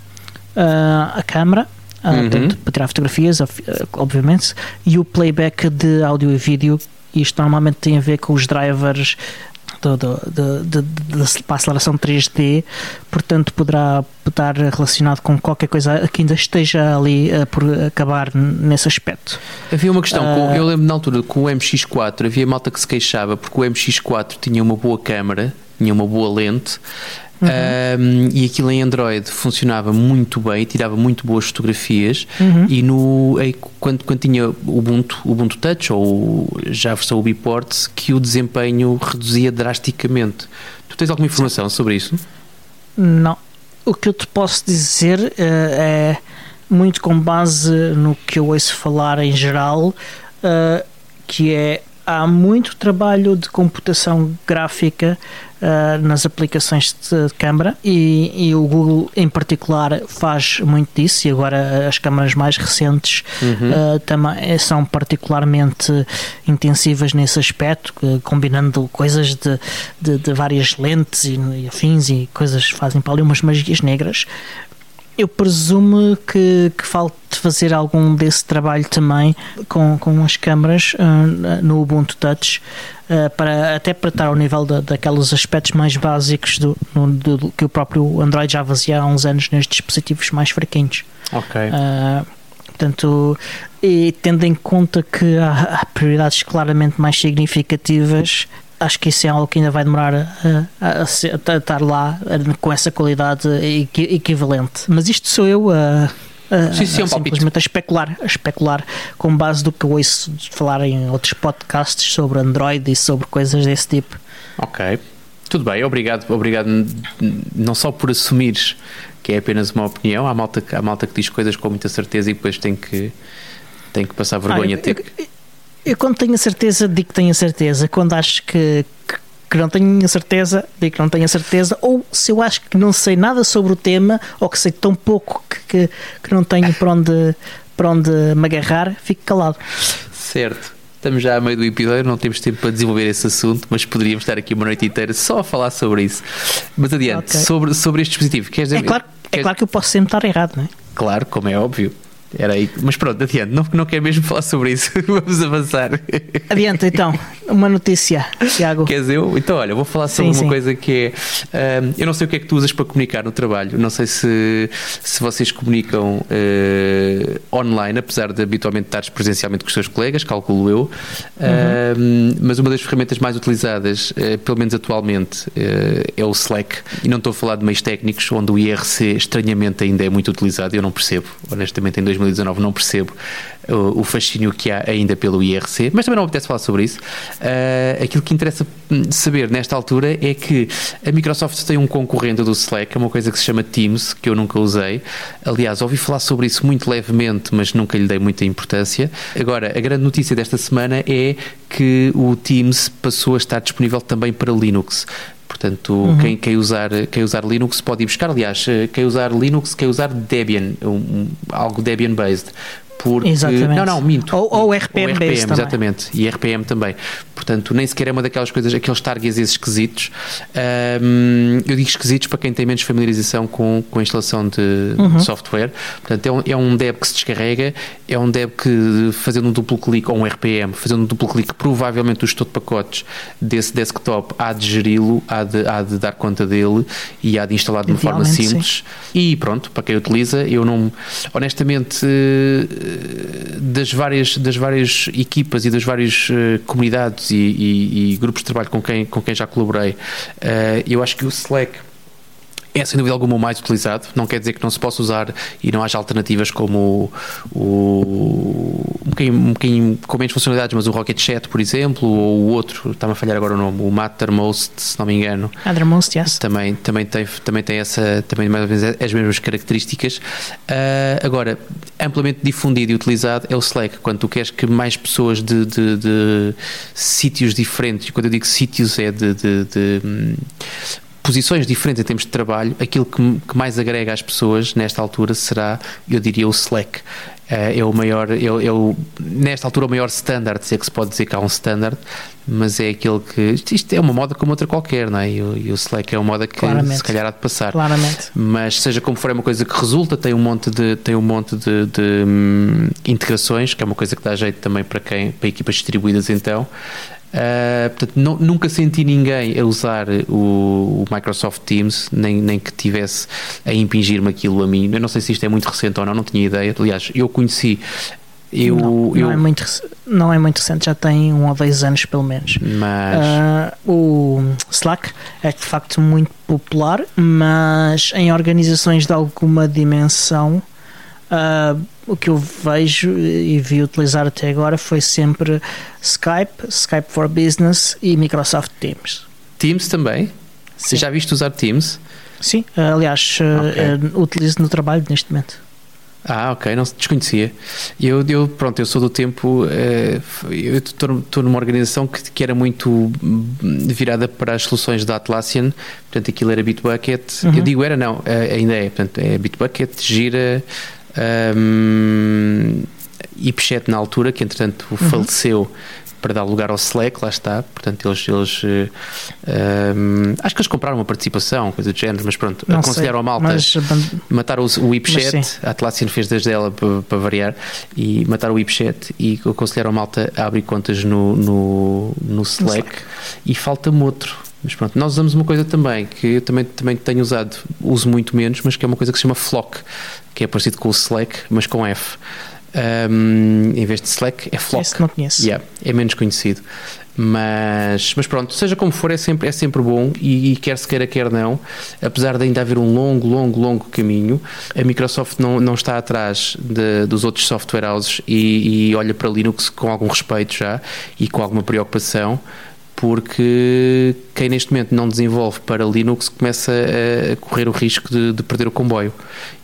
a câmera, uhum. portanto, para tirar fotografias, obviamente, e o playback de áudio e vídeo. Isto normalmente tem a ver com os drivers do, do, do, de, para a aceleração 3D, portanto poderá estar relacionado com qualquer coisa que ainda esteja ali uh, por acabar nesse aspecto. Havia uma questão, uh, eu lembro na altura com o MX4 havia malta que se queixava porque o MX4 tinha uma boa câmera, tinha uma boa lente, Uhum. Um, e aquilo em Android funcionava muito bem, tirava muito boas fotografias uhum. e no, aí, quando, quando tinha o Ubuntu, Ubuntu Touch ou já a versão Ubiport que o desempenho reduzia drasticamente. Tu tens alguma informação sobre isso? Não. O que eu te posso dizer uh, é muito com base no que eu ouço falar em geral, uh, que é há muito trabalho de computação gráfica uh, nas aplicações de câmara e, e, o Google em particular faz muito disso e agora as câmaras mais recentes uhum. uh, também são particularmente intensivas nesse aspecto, combinando coisas de, de, de várias lentes e, e afins e coisas fazem para ali umas magias negras eu presumo que, que falte fazer algum desse trabalho também com, com as câmaras uh, no Ubuntu Touch, uh, para, até para estar ao nível da, daqueles aspectos mais básicos do, no, do, que o próprio Android já fazia há uns anos nos dispositivos mais fraquinhos. Ok. Uh, portanto, e tendo em conta que há, há prioridades claramente mais significativas, acho que isso é algo que ainda vai demorar a, a, a, a estar lá com essa qualidade equivalente. Mas isto sou eu a. sim, sim, é um simplesmente a especular, a especular com base do que eu ouço falar em outros podcasts sobre Android e sobre coisas desse tipo. Ok, tudo bem, obrigado, obrigado não só por assumires que é apenas uma opinião, há malta, há malta que diz coisas com muita certeza e depois tem que, tem que passar vergonha. Ah, eu, eu, eu quando tenho a certeza, digo que tenho a certeza. Quando acho que, que, que, não tenho a certeza, digo que não tenho a certeza. Ou se eu acho que não sei nada sobre o tema, ou que sei tão pouco que, que, que não tenho para onde, para onde me agarrar, fico calado. Certo. Estamos já a meio do episódio, não temos tempo para desenvolver esse assunto, mas poderíamos estar aqui uma noite inteira só a falar sobre isso. Mas adiante, okay. sobre, sobre este dispositivo. Queres dizer, é, claro, é claro que eu posso sempre estar errado, não é? Claro, como é óbvio. Era aí. Mas pronto, adiante. Não, não quer mesmo falar sobre isso. (laughs) Vamos avançar. Adiante, então. Uma notícia, Tiago. Queres eu? Então, olha, vou falar sobre sim, uma sim. coisa que é. Um, eu não sei o que é que tu usas para comunicar no trabalho. Não sei se, se vocês comunicam uh, online, apesar de habitualmente estares presencialmente com os teus colegas, calculo eu. Uhum. Um, mas uma das ferramentas mais utilizadas, uh, pelo menos atualmente, uh, é o Slack. E não estou a falar de meios técnicos, onde o IRC estranhamente ainda é muito utilizado. Eu não percebo, honestamente, em 2020 2019 não percebo o, o fascínio que há ainda pelo IRC, mas também não apetece falar sobre isso. Uh, aquilo que interessa saber nesta altura é que a Microsoft tem um concorrente do Slack, é uma coisa que se chama Teams, que eu nunca usei. Aliás, ouvi falar sobre isso muito levemente, mas nunca lhe dei muita importância. Agora, a grande notícia desta semana é que o Teams passou a estar disponível também para Linux. Portanto, uhum. quem, quem, usar, quem usar Linux pode ir buscar. Aliás, quem usar Linux, quem usar Debian, um, algo Debian-based, porque exatamente. não, não, minto. Ou, ou RPM, ou RPM exatamente, também. e RPM também. Portanto, nem sequer é uma daquelas coisas, aqueles targets esquisitos. Um, eu digo esquisitos para quem tem menos familiarização com, com a instalação de, uhum. de software. Portanto, é um, é um deb que se descarrega, é um deb que fazendo um duplo clique ou um RPM, fazendo um duplo clique, provavelmente o gestor de pacotes desse desktop há de geri-lo, há de, há de dar conta dele e há de instalar de uma forma simples. Sim. E pronto, para quem utiliza, eu não honestamente das várias, das várias equipas e das várias uh, comunidades e, e, e, grupos de trabalho com quem, com quem já colaborei, uh, eu acho que o Slack é sem dúvida alguma o mais utilizado. Não quer dizer que não se possa usar e não haja alternativas como o, o um, bocadinho, um bocadinho com menos funcionalidades, mas o Rocket Chat, por exemplo, ou o outro, está-me a falhar agora o nome, o Mattermost, se não me engano. Mattermost, yes. Também, também, tem, também tem essa, também mais ou menos as mesmas características. Uh, agora, amplamente difundido e utilizado é o Slack. Quando tu queres que mais pessoas de, de, de sítios diferentes, quando eu digo sítios é de, de, de hum, posições diferentes em termos de trabalho, aquilo que, que, mais agrega às pessoas nesta altura será, eu diria, o Slack. É, é o maior, é, é, o, nesta altura, o maior standard, se é que se pode dizer que há um standard, mas é aquele que. Isto é uma moda como outra qualquer, não é? E o, e o Slack é uma moda que Claramente. se calhar há de passar. Claramente. Mas seja como for, é uma coisa que resulta, tem um monte de, tem um monte de, de hum, integrações, que é uma coisa que dá jeito também para quem, para equipas distribuídas então. Uh, portanto, não, nunca senti ninguém a usar o, o, Microsoft Teams, nem, nem que tivesse a impingir-me aquilo a mim. Eu não sei se isto é muito recente ou não, não tinha ideia. Aliás, eu conheci. Eu, não, eu... não, é muito, não é muito recente, já tem um ou dois anos pelo menos. Mas uh, o Slack é de facto muito popular, mas em organizações de alguma dimensão Uh, o que eu vejo e vi utilizar até agora foi sempre Skype, Skype for Business e Microsoft Teams. Teams também? Sim. Já viste usar Teams? Sim, aliás, okay. uh, utilizo no trabalho neste momento. Ah, ok, não desconhecia. Eu, eu pronto, eu sou do tempo, eu estou numa organização que, que, era muito virada para as soluções da Atlassian, portanto aquilo era Bitbucket, uhum. eu digo era não, ainda é, portanto é Bitbucket, Gira, um, Ipchat na altura, que entretanto uhum. faleceu para dar lugar ao Slack, lá está. Portanto, eles, eles um, acho que eles compraram uma participação, coisa do género, mas pronto, não aconselharam sei, a malta mas... matar o, o WeChat, a Atlassian fez desde ela para, para, variar, e matar o WeChat e aconselharam a malta a abrir contas no, no, no Slack, no Slack. e falta-me outro. Mas pronto, nós usamos uma coisa também que eu também, também tenho usado, uso muito menos, mas que é uma coisa que se chama Flock, que é parecido com o Slack, mas com F. Um, em vez de Slack, é Flock. Esse não conheço. Yeah, é menos conhecido. Mas, mas pronto, seja como for, é sempre, é sempre bom e, e, quer se queira, quer não, apesar de ainda haver um longo, longo, longo caminho, a Microsoft não, não está atrás de, dos outros software houses e, e olha para Linux com algum respeito já e com alguma preocupação porque quem neste momento não desenvolve para Linux começa a correr o risco de, de perder o comboio.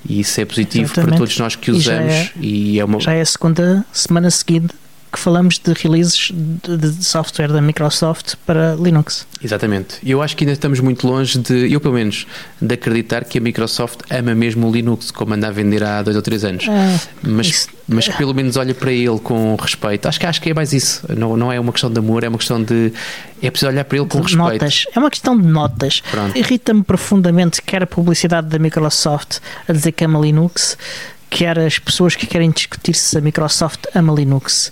E isso é positivo Exatamente. para todos nós que usamos. E já, é, e é uma... já é a segunda semana seguinte que falamos de releases de, de, software da Microsoft para Linux. Exatamente. Eu acho que ainda estamos muito longe de, eu pelo menos, de acreditar que a Microsoft ama mesmo o Linux, como anda a vender há dois ou três anos. Ah, mas, isso... mas pelo menos olha para ele com respeito. Acho que, acho que é mais isso. Não, não é uma questão de amor, é uma questão de. É preciso olhar para ele com respeito. Notas. É uma questão de notas. Irrita-me profundamente quer a publicidade da Microsoft a dizer que ama Linux quer as pessoas que querem discutir se a Microsoft ama Linux.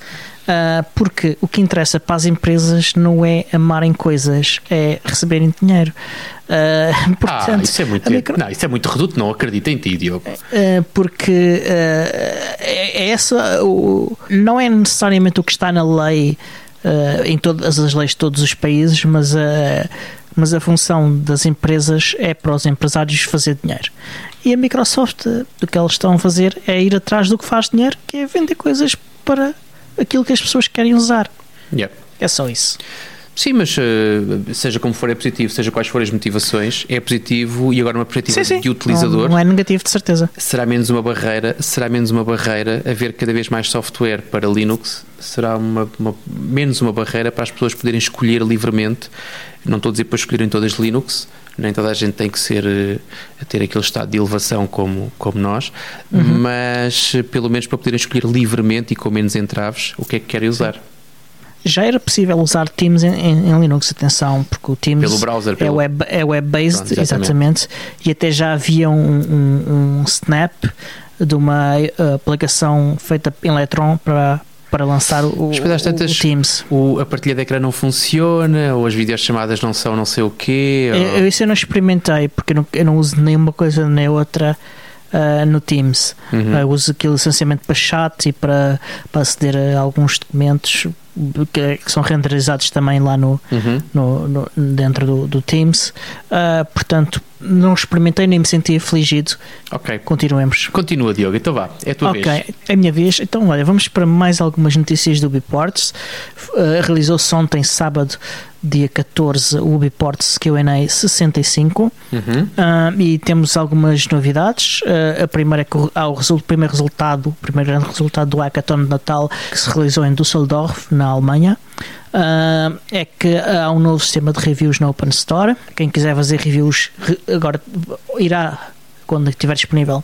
Uh, porque o que interessa para as empresas não é amarem coisas, é receberem dinheiro. Uh, (laughs) portanto, ah, isso é muito, micro... não, isso é muito reduto, não acredito em ti, Diogo. Uh, porque é, é essa, o, não é necessariamente o que está na lei, em todas as leis de todos os países, mas a, mas a função das empresas é para os empresários fazer dinheiro. E a Microsoft, o que eles estão a fazer é ir atrás do que faz dinheiro, que é vender coisas para aquilo que as pessoas querem usar. Yeah. É só isso. Sim, mas uh, seja como for é positivo, seja quais forem as motivações, é positivo e agora uma perspectiva sim, sim. de utilizador. Não, não, é negativo, de certeza. Será menos uma barreira, será menos uma barreira haver cada vez mais software para Linux, será uma, uma, menos uma barreira para as pessoas poderem escolher livremente. Não estou a dizer para escolherem todas Linux, nem toda a gente tem que ser eh, a ter aquele estado de elevação como, como nós, uhum. mas eh, pelo menos para poderem escolher livremente e com menos entraves o que é que querem usar. Já era possível usar Teams em, em, em Linux, atenção, porque o Teams pelo browser, é pelo... é web-based, é web exatamente. exatamente. e até já havia um, um, um snap de uma uh, aplicação feita em Electron para, para lançar o, o, tantas, o Teams. O, a partilha de ecrã não funciona, ou as videochamadas não são não sei o quê. Ou... Eu, isso eu não experimentei, porque eu não, eu não uso nenhuma coisa nem outra uh, no Teams. Uhum. Uh, uso aquele licenciamento para chat e para, para aceder a alguns documentos que, que são renderizados também lá no, uhum. no, no, dentro do, do Teams. Uh, portanto, não experimentei nem me senti afligido. Ok. Continuemos. Continua, Diogo. Então vá, é a tua okay. vez. Ok, é a minha vez. Então, olha, vamos para mais algumas notícias do Ubiports. Uh, Realizou-se ontem, sábado, dia 14, o Ubiports Q&A 65. Uhum. Uh, e temos algumas novidades. Uh, a primeira é que há o primeiro resultado, o primeiro grande resultado do Hackathon de Natal que se realizou em Düsseldorf, na Alemanha. Uh, é que há um novo sistema de reviews na Open Store. Quem quiser fazer reviews agora irá, quando estiver disponível,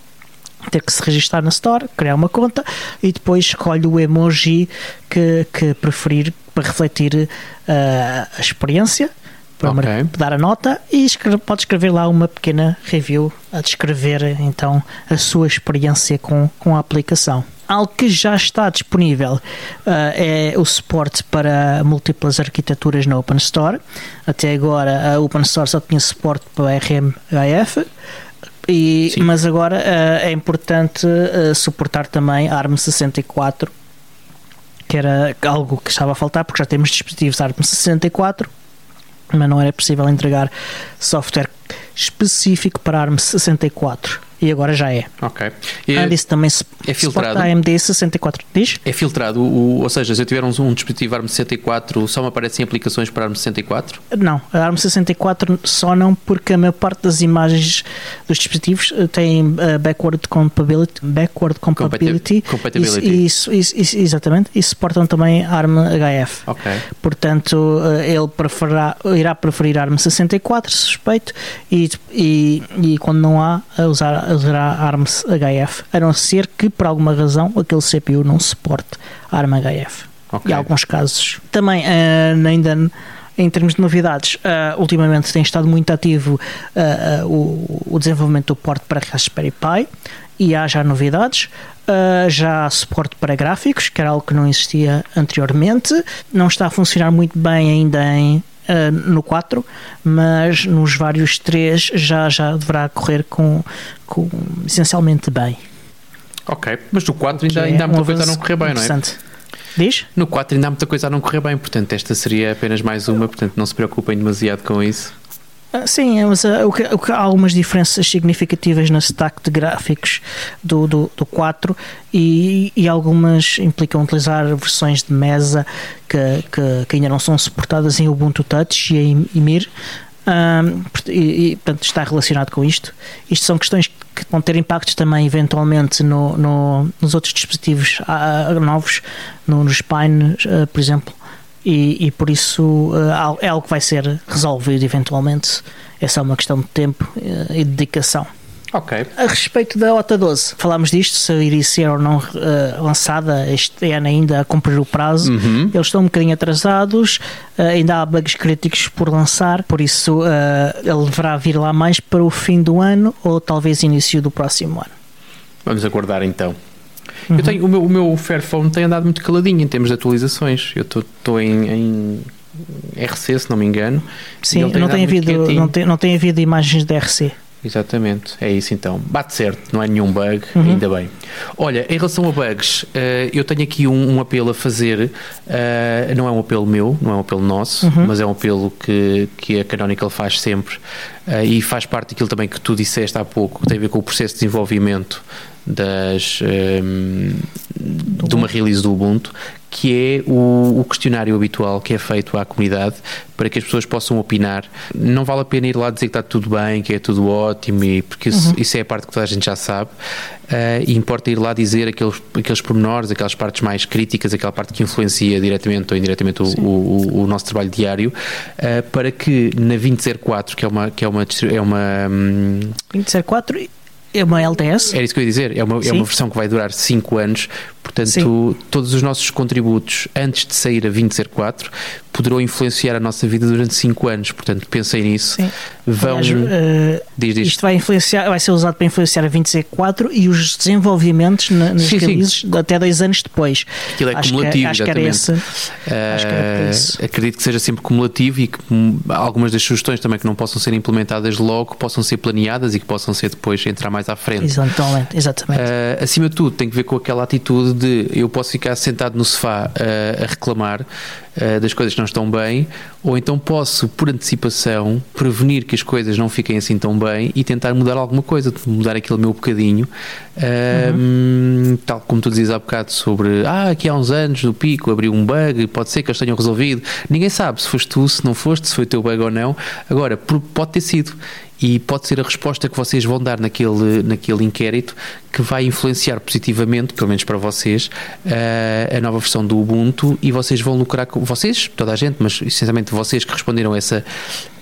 ter que se registrar na Store, criar uma conta e depois escolhe o emoji que, que preferir para refletir uh, a experiência, para okay. dar a nota e escreve, pode escrever lá uma pequena review a descrever então a sua experiência com, com a aplicação. Algo que já está disponível uh, é o suporte para múltiplas arquiteturas na Open Store. Até agora a Open Store só tinha suporte para RMHF, e, mas agora uh, é importante uh, suportar também ARM64, que era algo que estava a faltar, porque já temos dispositivos ARM64, mas não era possível entregar software específico para ARM64. E agora já é. Ok. E também é filtrado. AMD 64. Diz? É filtrado, o, ou seja, se eu tiver um, um dispositivo ARM64, só me aparecem aplicações para ARM64? Não, a ARM64 só não, porque a maior parte das imagens dos dispositivos eh, tem uh, backward compatibility. Backward compatibility. Compatibility. Isso, isso, isso, exatamente. E suportam também ARM HF. Ok. Portanto, uh, ele preferirá, irá preferir ARM64, suspeito, e, e, e quando não há, usar, usará ARM HF, a não ser que por alguma razão aquele CPU não suporte ARM HF. Okay. Em alguns casos. Também, uh, ainda em termos de novidades, uh, ultimamente tem estado muito ativo uh, uh, o, o, desenvolvimento do porte para Raspberry Pi e há já novidades. já há suporte para gráficos, que era algo que não existia anteriormente. Não está a funcionar muito bem ainda em, no 4, mas nos vários 3 já, já deverá correr com, com essencialmente bem. Ok, mas no 4 ainda, ainda há muita coisa a não correr bem, não é? Diz? No 4 ainda há muita coisa a não correr bem, portanto esta seria apenas mais uma, portanto não se preocupem demasiado com isso. Ah, sim, mas que, o que, há algumas diferenças significativas na stack de gráficos do, do, do 4 e, e algumas implicam utilizar versões de mesa que, que, que ainda não são suportadas em Ubuntu Touch e em Emir, um, e, e, portanto está relacionado com isto. Isto são questões que vão ter impactos também eventualmente no, no nos outros dispositivos uh, novos, no, no Spine, uh, por exemplo, e, e por isso uh, é algo que vai ser resolvido eventualmente. Essa é uma questão de tempo e dedicação. Ok. A respeito da OTA 12, falámos disto, se iria ser ou não uh, lançada este ano ainda a cumprir o prazo. Uhum. Eles estão um bocadinho atrasados, uh, ainda há bugs críticos por lançar, por isso uh, ele deverá vir lá mais para o fim do ano ou talvez início do próximo ano. Vamos aguardar então. Uhum. Eu tenho, o, meu, o meu Fairphone tem andado muito caladinho em termos de atualizações. Eu estou em, em RC, se não me engano. Sim, não tem, havido, não, tem, não tem havido imagens de RC. Exatamente, é isso então. Bate certo, não é nenhum bug, uhum. ainda bem. Olha, em relação a bugs, uh, eu tenho aqui um, um apelo a fazer. Uh, não é um apelo meu, não é um apelo nosso, uhum. mas é um apelo que, que a Canonical faz sempre uh, e faz parte daquilo também que tu disseste há pouco, que tem a ver com o processo de desenvolvimento das, um, de uma release do Ubuntu, que é o, o, questionário habitual que é feito à comunidade para que as pessoas possam opinar. Não vale a pena ir lá dizer que está tudo bem, que é tudo ótimo, e, porque isso, uhum. isso é a parte que toda a gente já sabe. Uh, e importa ir lá dizer aqueles, aqueles pormenores, aquelas partes mais críticas, aquela parte que influencia diretamente ou indiretamente o, o, o, nosso trabalho diário, uh, para que na 2004, que é uma. Que é uma, é uma um... 2004 é uma LTS? Era isso que eu ia dizer. É uma, é uma versão que vai durar 5 anos. Portanto, Sim. todos os nossos contributos antes de sair a 2004 poderão influenciar a nossa vida durante 5 anos. Portanto, pensem nisso. Sim. Vão. Uh, diz, diz. Isto vai, influenciar, vai ser usado para influenciar a 2004 e os desenvolvimentos na, nas sim, releases sim. até 2 anos depois. Aquilo é acho cumulativo, que, acho que era esse, uh, acho que era isso. Acredito que seja sempre cumulativo e que algumas das sugestões também que não possam ser implementadas logo possam ser planeadas e que possam ser depois entrar mais à frente. Exatamente. exatamente. Uh, acima de tudo, tem que ver com aquela atitude de eu posso ficar sentado no sofá a reclamar uh, das coisas que não estão bem, ou então posso, por antecipação, prevenir que as coisas não fiquem assim tão bem e tentar mudar alguma coisa, mudar aquele meu bocadinho, tal como tu dizias há bocado sobre ah, aqui há uns anos do pico abriu um bug, pode ser que eles tenham resolvido. Ninguém sabe se foste tu, se não foste, se foi teu bug ou não. Agora, pode ter sido e pode ser a resposta que vocês vão dar naquele, naquele inquérito que vai influenciar positivamente, pelo menos para vocês, a, a nova versão do Ubuntu e vocês vão lucrar com vocês, toda a gente, mas essencialmente vocês que responderam a, essa,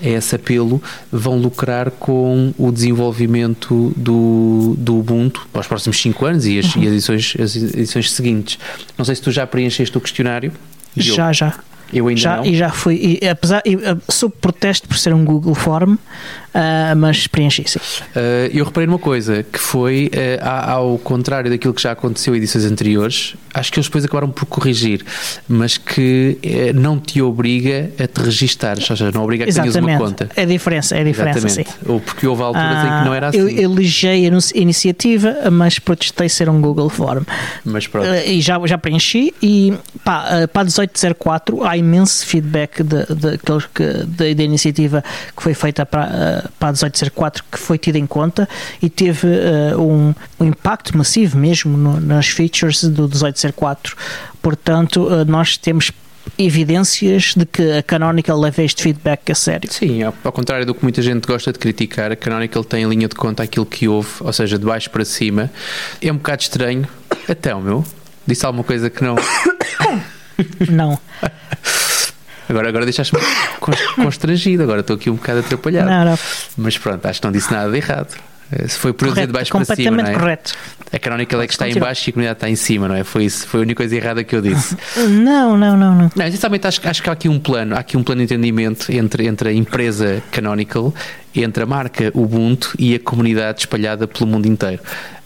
a esse apelo, vão lucrar com o desenvolvimento do, do Ubuntu para os próximos 5 anos e as, uhum. e as, edições, as edições seguintes. Não sei se tu já preencheste o questionário. Já, já. Eu ainda já, não. E já fui, e, apesar, e, sob protesto por ser um Google Form, uh, mas preenchi sim. Uh, eu reparei numa coisa, que foi, uh, ao contrário daquilo que já aconteceu em edições anteriores, acho que eles depois acabaram por corrigir, mas que não te obriga a te registar, ou seja, não obriga a que tenhas uma conta. É a diferença, é a diferença, Exatamente. sim. Ou porque houve alturas em que não era assim. Eu elegei a iniciativa, mas protestei ser um Google Form. Mas pronto. e já, já preenchi e pá, para 1804 há imenso feedback da iniciativa que foi feita para para, para a 1804 que foi tido em conta e teve uh, um, um, impacto massivo mesmo no, nas features do 1804. Portanto, uh, nós temos evidências de que a Canonical leva este feedback a sério. Sim, ao, ao, contrário do que muita gente gosta de criticar, a Canonical tem em linha de conta aquilo que houve, ou seja, de baixo para cima. É um bocado estranho. Até o meu. Disse alguma coisa que não. Não. (laughs) Agora, agora deixaste-me constrangido, agora estou aqui um bocado atrapalhado. Não, não. Mas pronto, acho que não disse nada de errado. Eh, se foi por dizer de baixo para cima, não é? correto. A Canonical é que está em baixo e a comunidade está em cima, não é? Foi isso, foi a única coisa errada que eu disse. (laughs) Não, não, não, não. Não, essencialmente acho, acho que há aqui um plano, há aqui um plano de entendimento entre, entre a empresa Canonical, entre a marca Ubuntu e a comunidade espalhada pelo mundo inteiro.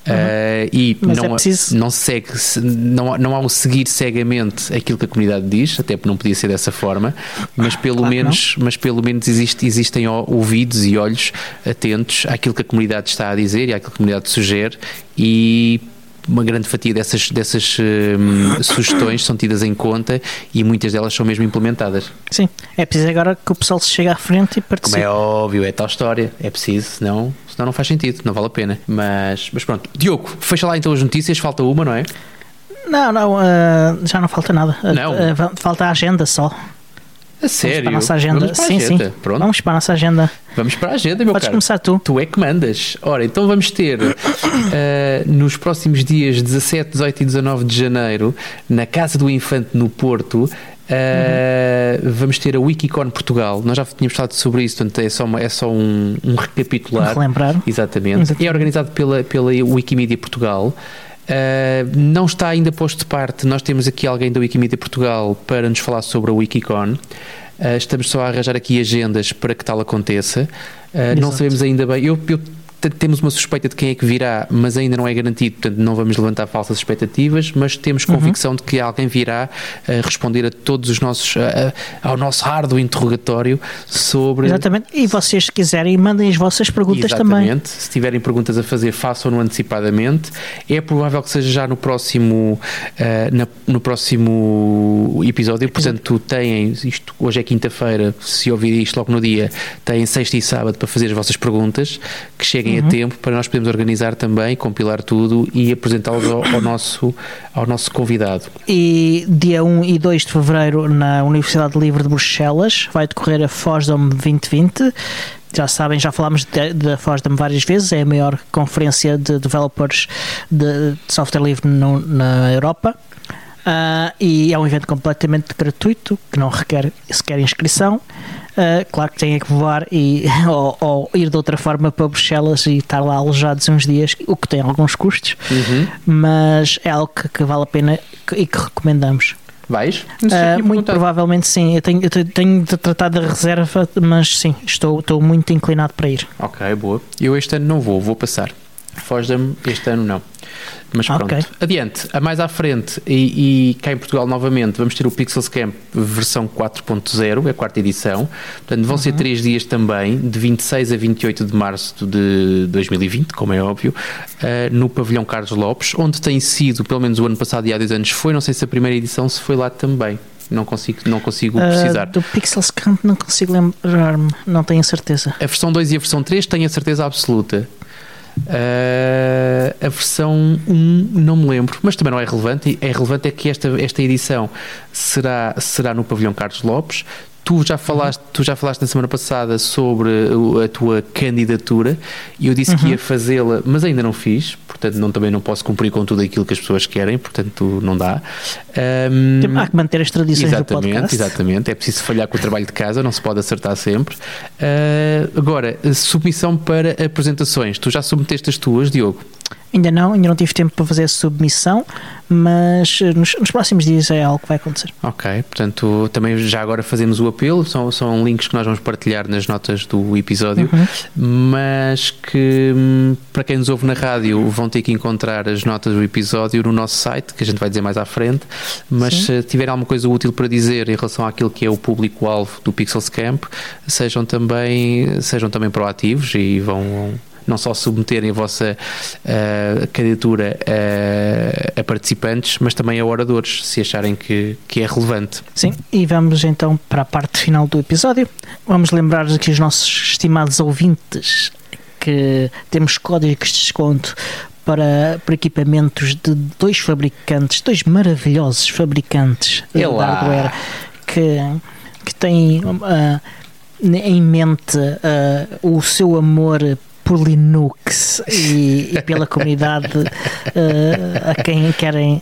Uh, e Mas não, é preciso... não segue, não, não há o seguir cegamente aquilo que a comunidade diz, até porque não podia ser dessa forma, mas pelo claro menos, mas pelo menos existe, existem ouvidos e olhos atentos àquilo que a comunidade está a dizer e àquilo que a comunidade sugere e uma grande fatia dessas, dessas hum, (coughs) sugestões são tidas em conta e muitas delas são mesmo implementadas. Sim, é preciso agora que o pessoal se chegue à frente e participe. Como é óbvio, é tal história, é preciso, senão, senão não faz sentido, não vale a pena. Mas, mas pronto, Diogo, fecha lá então as notícias, falta uma, não é? Não, não, uh, já não falta nada. Não. Uh, falta a agenda só. A sério? Vamos para a nossa agenda. sim, agenda. sim. Pronto. Vamos para a nossa agenda. Vamos para a agenda, meu Podes caro. começar tu. Tu é que mandas. Ora, então vamos ter uh, nos próximos dias 17, 18 e 19 de janeiro, na Casa do Infante no Porto, Uh, uhum. Vamos ter a Wikicon Portugal. Nós já tínhamos falado sobre isso, portanto é só, uma, é só um, um recapitular. Relembrar. Exatamente. Exatamente. É organizado pela, pela Wikimedia Portugal. Uh, não está ainda posto de parte. Nós temos aqui alguém da Wikimedia Portugal para nos falar sobre a Wikicon. Uh, estamos só a arranjar aqui agendas para que tal aconteça. Não sabemos ainda bem. Eu, eu temos uma suspeita de quem é que virá, mas ainda não é garantido, portanto não vamos levantar falsas expectativas, mas temos uhum. convicção uhum. de que alguém virá a responder a todos os nossos, a, a, ao nosso árduo interrogatório sobre... Exatamente, e vocês se quiserem mandem as vossas perguntas Exatamente. também. Exatamente, se tiverem perguntas a fazer façam-no antecipadamente, é provável que seja já no próximo, uh, na, no próximo episódio, portanto têm, isto hoje é quinta-feira, se ouvir isto logo no dia, têm sexta e sábado para fazer as vossas perguntas, que cheguem uhum. a tempo para nós podermos organizar também, compilar tudo e apresentá-los ao, ao, nosso, ao nosso convidado. E dia 1 e 2 de fevereiro na Universidade Livre de Bruxelas vai decorrer a FOSDOM 2020 já sabem, já falámos da FOSDEM várias vezes, é a maior conferência de developers de, de software livre no, na Europa. Uh, e é um evento completamente gratuito, que não requer sequer inscrição. Uh, claro que têm que voar e, (laughs) ou, ou, ir de outra forma para Bruxelas e estar lá alojados uns dias, o que tem alguns custos, uhum. mas é algo que, que, vale a pena e que recomendamos. Vais? Uh, muito provavelmente sim. Eu tenho, eu tenho de tratar da reserva, mas sim, estou, estou muito inclinado para ir. Ok, boa. Eu este ano não vou, vou passar. Foz-me este ano não. Mas pronto, okay. adiante, a mais à frente e, e, cá em Portugal novamente vamos ter o Pixels Camp versão 4.0, é a quarta edição. Portanto, vão uhum. ser três dias também, de 26 a 28 de março de 2020, como é óbvio, uh, no Pavilhão Carlos Lopes, onde tem sido, pelo menos o ano passado e há dois anos foi, não sei se a primeira edição se foi lá também. Não consigo, não consigo uh, precisar. Do Pixels Camp não consigo lembrar-me, não tenho a certeza. A versão 2 e a versão 3 tenho a certeza absoluta. Uh, a versão 1 não me lembro, mas também não é relevante. É relevante é que esta, esta edição será, será no Pavilhão Carlos Lopes. Tu já falaste, tu já falaste na semana passada sobre a tua candidatura e eu disse uhum. que ia fazê-la, mas ainda não fiz, portanto não, também não posso cumprir com tudo aquilo que as pessoas querem, portanto não dá. Um, Há que manter as tradições exatamente, do podcast. Exatamente, é preciso falhar com o trabalho de casa, não se pode acertar sempre. Uh, agora, submissão para apresentações. Tu já submeteste as tuas, Diogo? Ainda não, ainda não tive tempo para fazer a submissão, mas eh, nos, nos, próximos dias é algo que vai acontecer. Ok, portanto, também já agora fazemos o apelo, são, são links que nós vamos partilhar nas notas do episódio, uhum. mas que hum, para quem nos ouve na rádio vão ter que encontrar as notas do episódio no nosso site, que a gente vai dizer mais à frente, mas Sim. se tiver alguma coisa útil para dizer em relação àquilo que é o público-alvo do Pixels Camp, sejam também, sejam também proativos e vão não só submeterem a vossa uh, candidatura a, a, participantes, mas também a oradores, se acharem que, que é relevante. Sim, e vamos então para a parte final do episódio. Vamos lembrar aqui os nossos estimados ouvintes que temos códigos de desconto para, para equipamentos de dois fabricantes, dois maravilhosos fabricantes de hardware que, que têm uh, em mente uh, o seu amor por Linux e, e pela comunidade uh, a quem querem,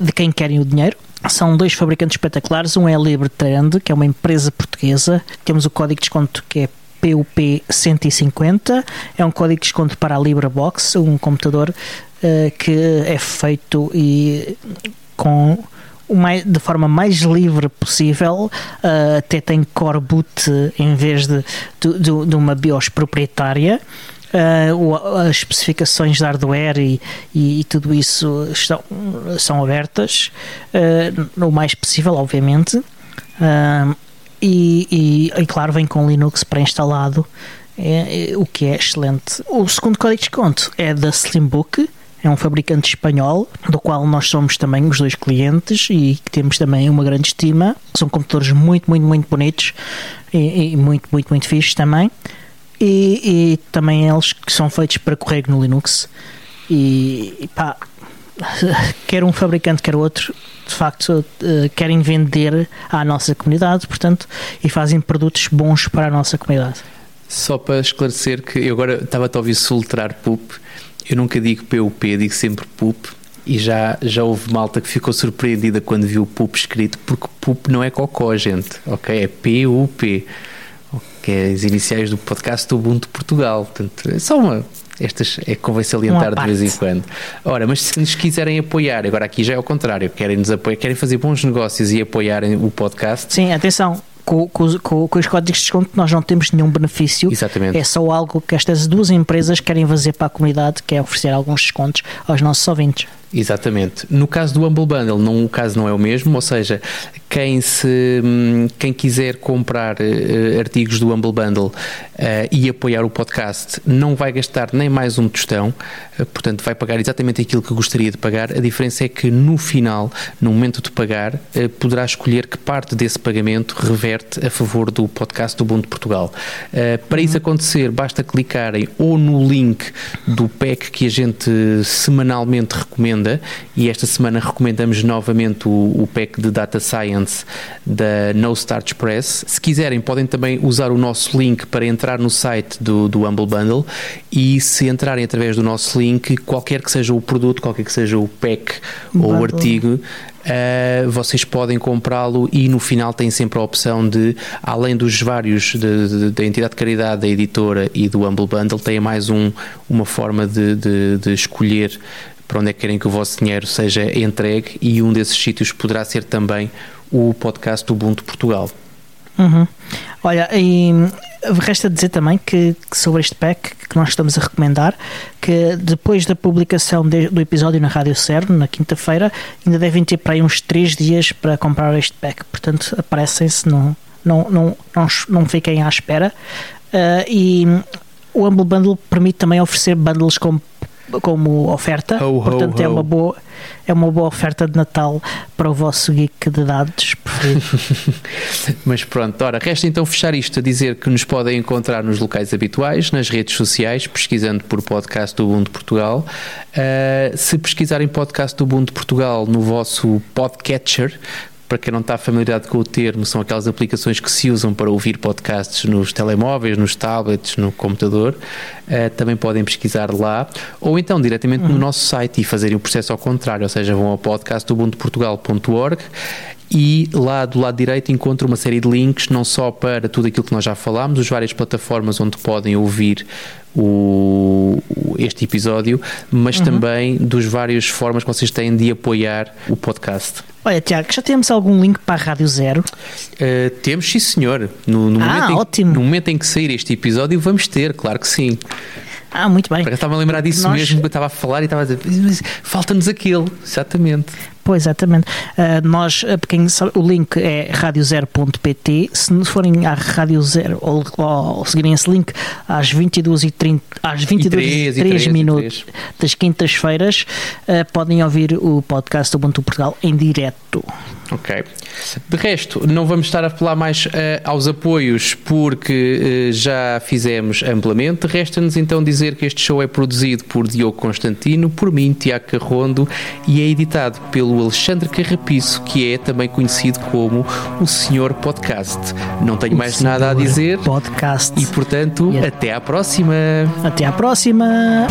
de quem querem o dinheiro. São dois fabricantes espetaculares. Um é a LibreTrend, que é uma empresa portuguesa. Temos o código de desconto que é PUP 150. É um código de desconto para a LibreBox, um computador uh, que é feito e com mais, de forma mais livre possível, uh, até tem core boot em vez de, de, de uma BIOS proprietária. Uh, as especificações de hardware e, e, e, tudo isso estão, são abertas, uh, o mais possível, obviamente. Uh, e, e, e, claro, vem com Linux pré-instalado, é, é, o que é excelente. O segundo código de desconto é da Slimbook, é um fabricante espanhol, do qual nós somos também os dois clientes e que temos também uma grande estima. São computadores muito, muito, muito bonitos e, e muito, muito, muito fixos também. E, e, também eles que são feitos para correr no Linux. E, e pá, (laughs) quer um fabricante, quer outro, de facto uh, querem vender à nossa comunidade, portanto, e fazem produtos bons para a nossa comunidade. Só para esclarecer que eu agora estava a ouvir soltrar PUP, eu nunca digo PUP, digo sempre PUP. E já, já houve malta que ficou surpreendida quando viu PUP escrito, porque PUP não é cocó, gente, ok? É PUP, que é as iniciais do podcast do Ubuntu Portugal. Portanto, é só uma, estas é que convém salientar de vez em quando. Ora, mas se nos quiserem apoiar, agora aqui já é o contrário, querem nos apoiar, querem fazer bons negócios e apoiarem o podcast. Sim, atenção, com, com, com, os códigos de desconto nós não temos nenhum benefício. Exatamente. É só algo que estas duas empresas querem fazer para a comunidade, que é oferecer alguns descontos aos nossos ouvintes. Exatamente. No caso do Humble Bundle, não, o caso não é o mesmo, ou seja, quem, se, hum, quem quiser comprar uh, artigos do Humble Bundle uh, e apoiar o podcast não vai gastar nem mais um tostão, uh, portanto vai pagar exatamente aquilo que gostaria de pagar. A diferença é que no final, no momento de pagar, poderá escolher que parte desse pagamento reverte a favor do podcast do Ubuntu Portugal. para isso uhum. acontecer, basta clicarem ou no link do PEC que a gente semanalmente recomenda, e esta semana recomendamos novamente o, o PEC de Data Science da No Starch Press. Se quiserem, podem também usar o nosso link para entrar no site do, do Humble Bundle e se entrarem através do nosso link, qualquer que seja o produto, qualquer que seja o pack ou o artigo, Uh, vocês podem comprá-lo e no final têm sempre a opção de, além dos vários da entidade de caridade, da editora e do Humble Bundle, têm mais um, uma forma de, de, de, escolher para onde é que querem que o vosso dinheiro seja entregue e um desses sítios poderá ser também o podcast do Ubuntu Portugal. Uhum. Olha, e resta dizer também que, que, sobre este pack que nós estamos a recomendar, que depois da publicação de, do episódio na Rádio CERN, na quinta-feira, ainda devem ter para aí uns 3 dias para comprar este pack. Portanto, aparecem-se, não, não, não, não, não fiquem à espera. Uh, e o Humble Bundle permite também oferecer bundles com como oferta, ho, ho, portanto ho. é uma boa é uma boa oferta de Natal para o vosso geek de dados preferido. (laughs) Mas pronto, ora, resta então fechar isto a dizer que nos podem encontrar nos locais habituais, nas redes sociais, pesquisando por podcast do Ubuntu Portugal. Uh, se pesquisarem podcast do Ubuntu Portugal no vosso podcatcher, para quem não está familiarizado com o termo, são aquelas aplicações que se usam para ouvir podcasts nos telemóveis, nos tablets, no computador. Uh, também podem pesquisar lá, ou então diretamente uhum. no nosso site e fazerem o processo ao contrário, ou seja, vão ao podcastubuntuportugal.org e lá do lado direito encontram uma série de links, não só para tudo aquilo que nós já falámos, as várias plataformas onde podem ouvir o, este episódio, mas uhum. também dos várias formas que vocês têm de apoiar o podcast. Olha, Tiago, já temos algum link para a Rádio Zero? Uh, temos, sim, senhor. No, no ah, momento ótimo. Em, no momento em que sair este episódio, vamos ter, claro que sim. Ah, muito bem. Estava a lembrar disso Nós... mesmo, eu estava a falar e estava a dizer, falta-nos aquele, exatamente. Pois, exatamente. Uh, nós, quem sabe, o link é radiozero.pt. Se forem à Rádio Zero ou, ou, seguirem esse link às 22h30, às 22 minutos das quintas-feiras, uh, podem ouvir o podcast do Ubuntu Portugal em direto. Ok. De resto, não vamos estar a falar mais uh, aos apoios porque uh, já fizemos amplamente. Resta-nos então dizer que este show é produzido por Diogo Constantino, por mim, Tiago Carrondo, e é editado pelo Alexandre Carrapiço, que é também conhecido como o Senhor Podcast. Não tenho o mais nada a dizer. Podcast. E portanto, yeah. até à próxima. Até à próxima.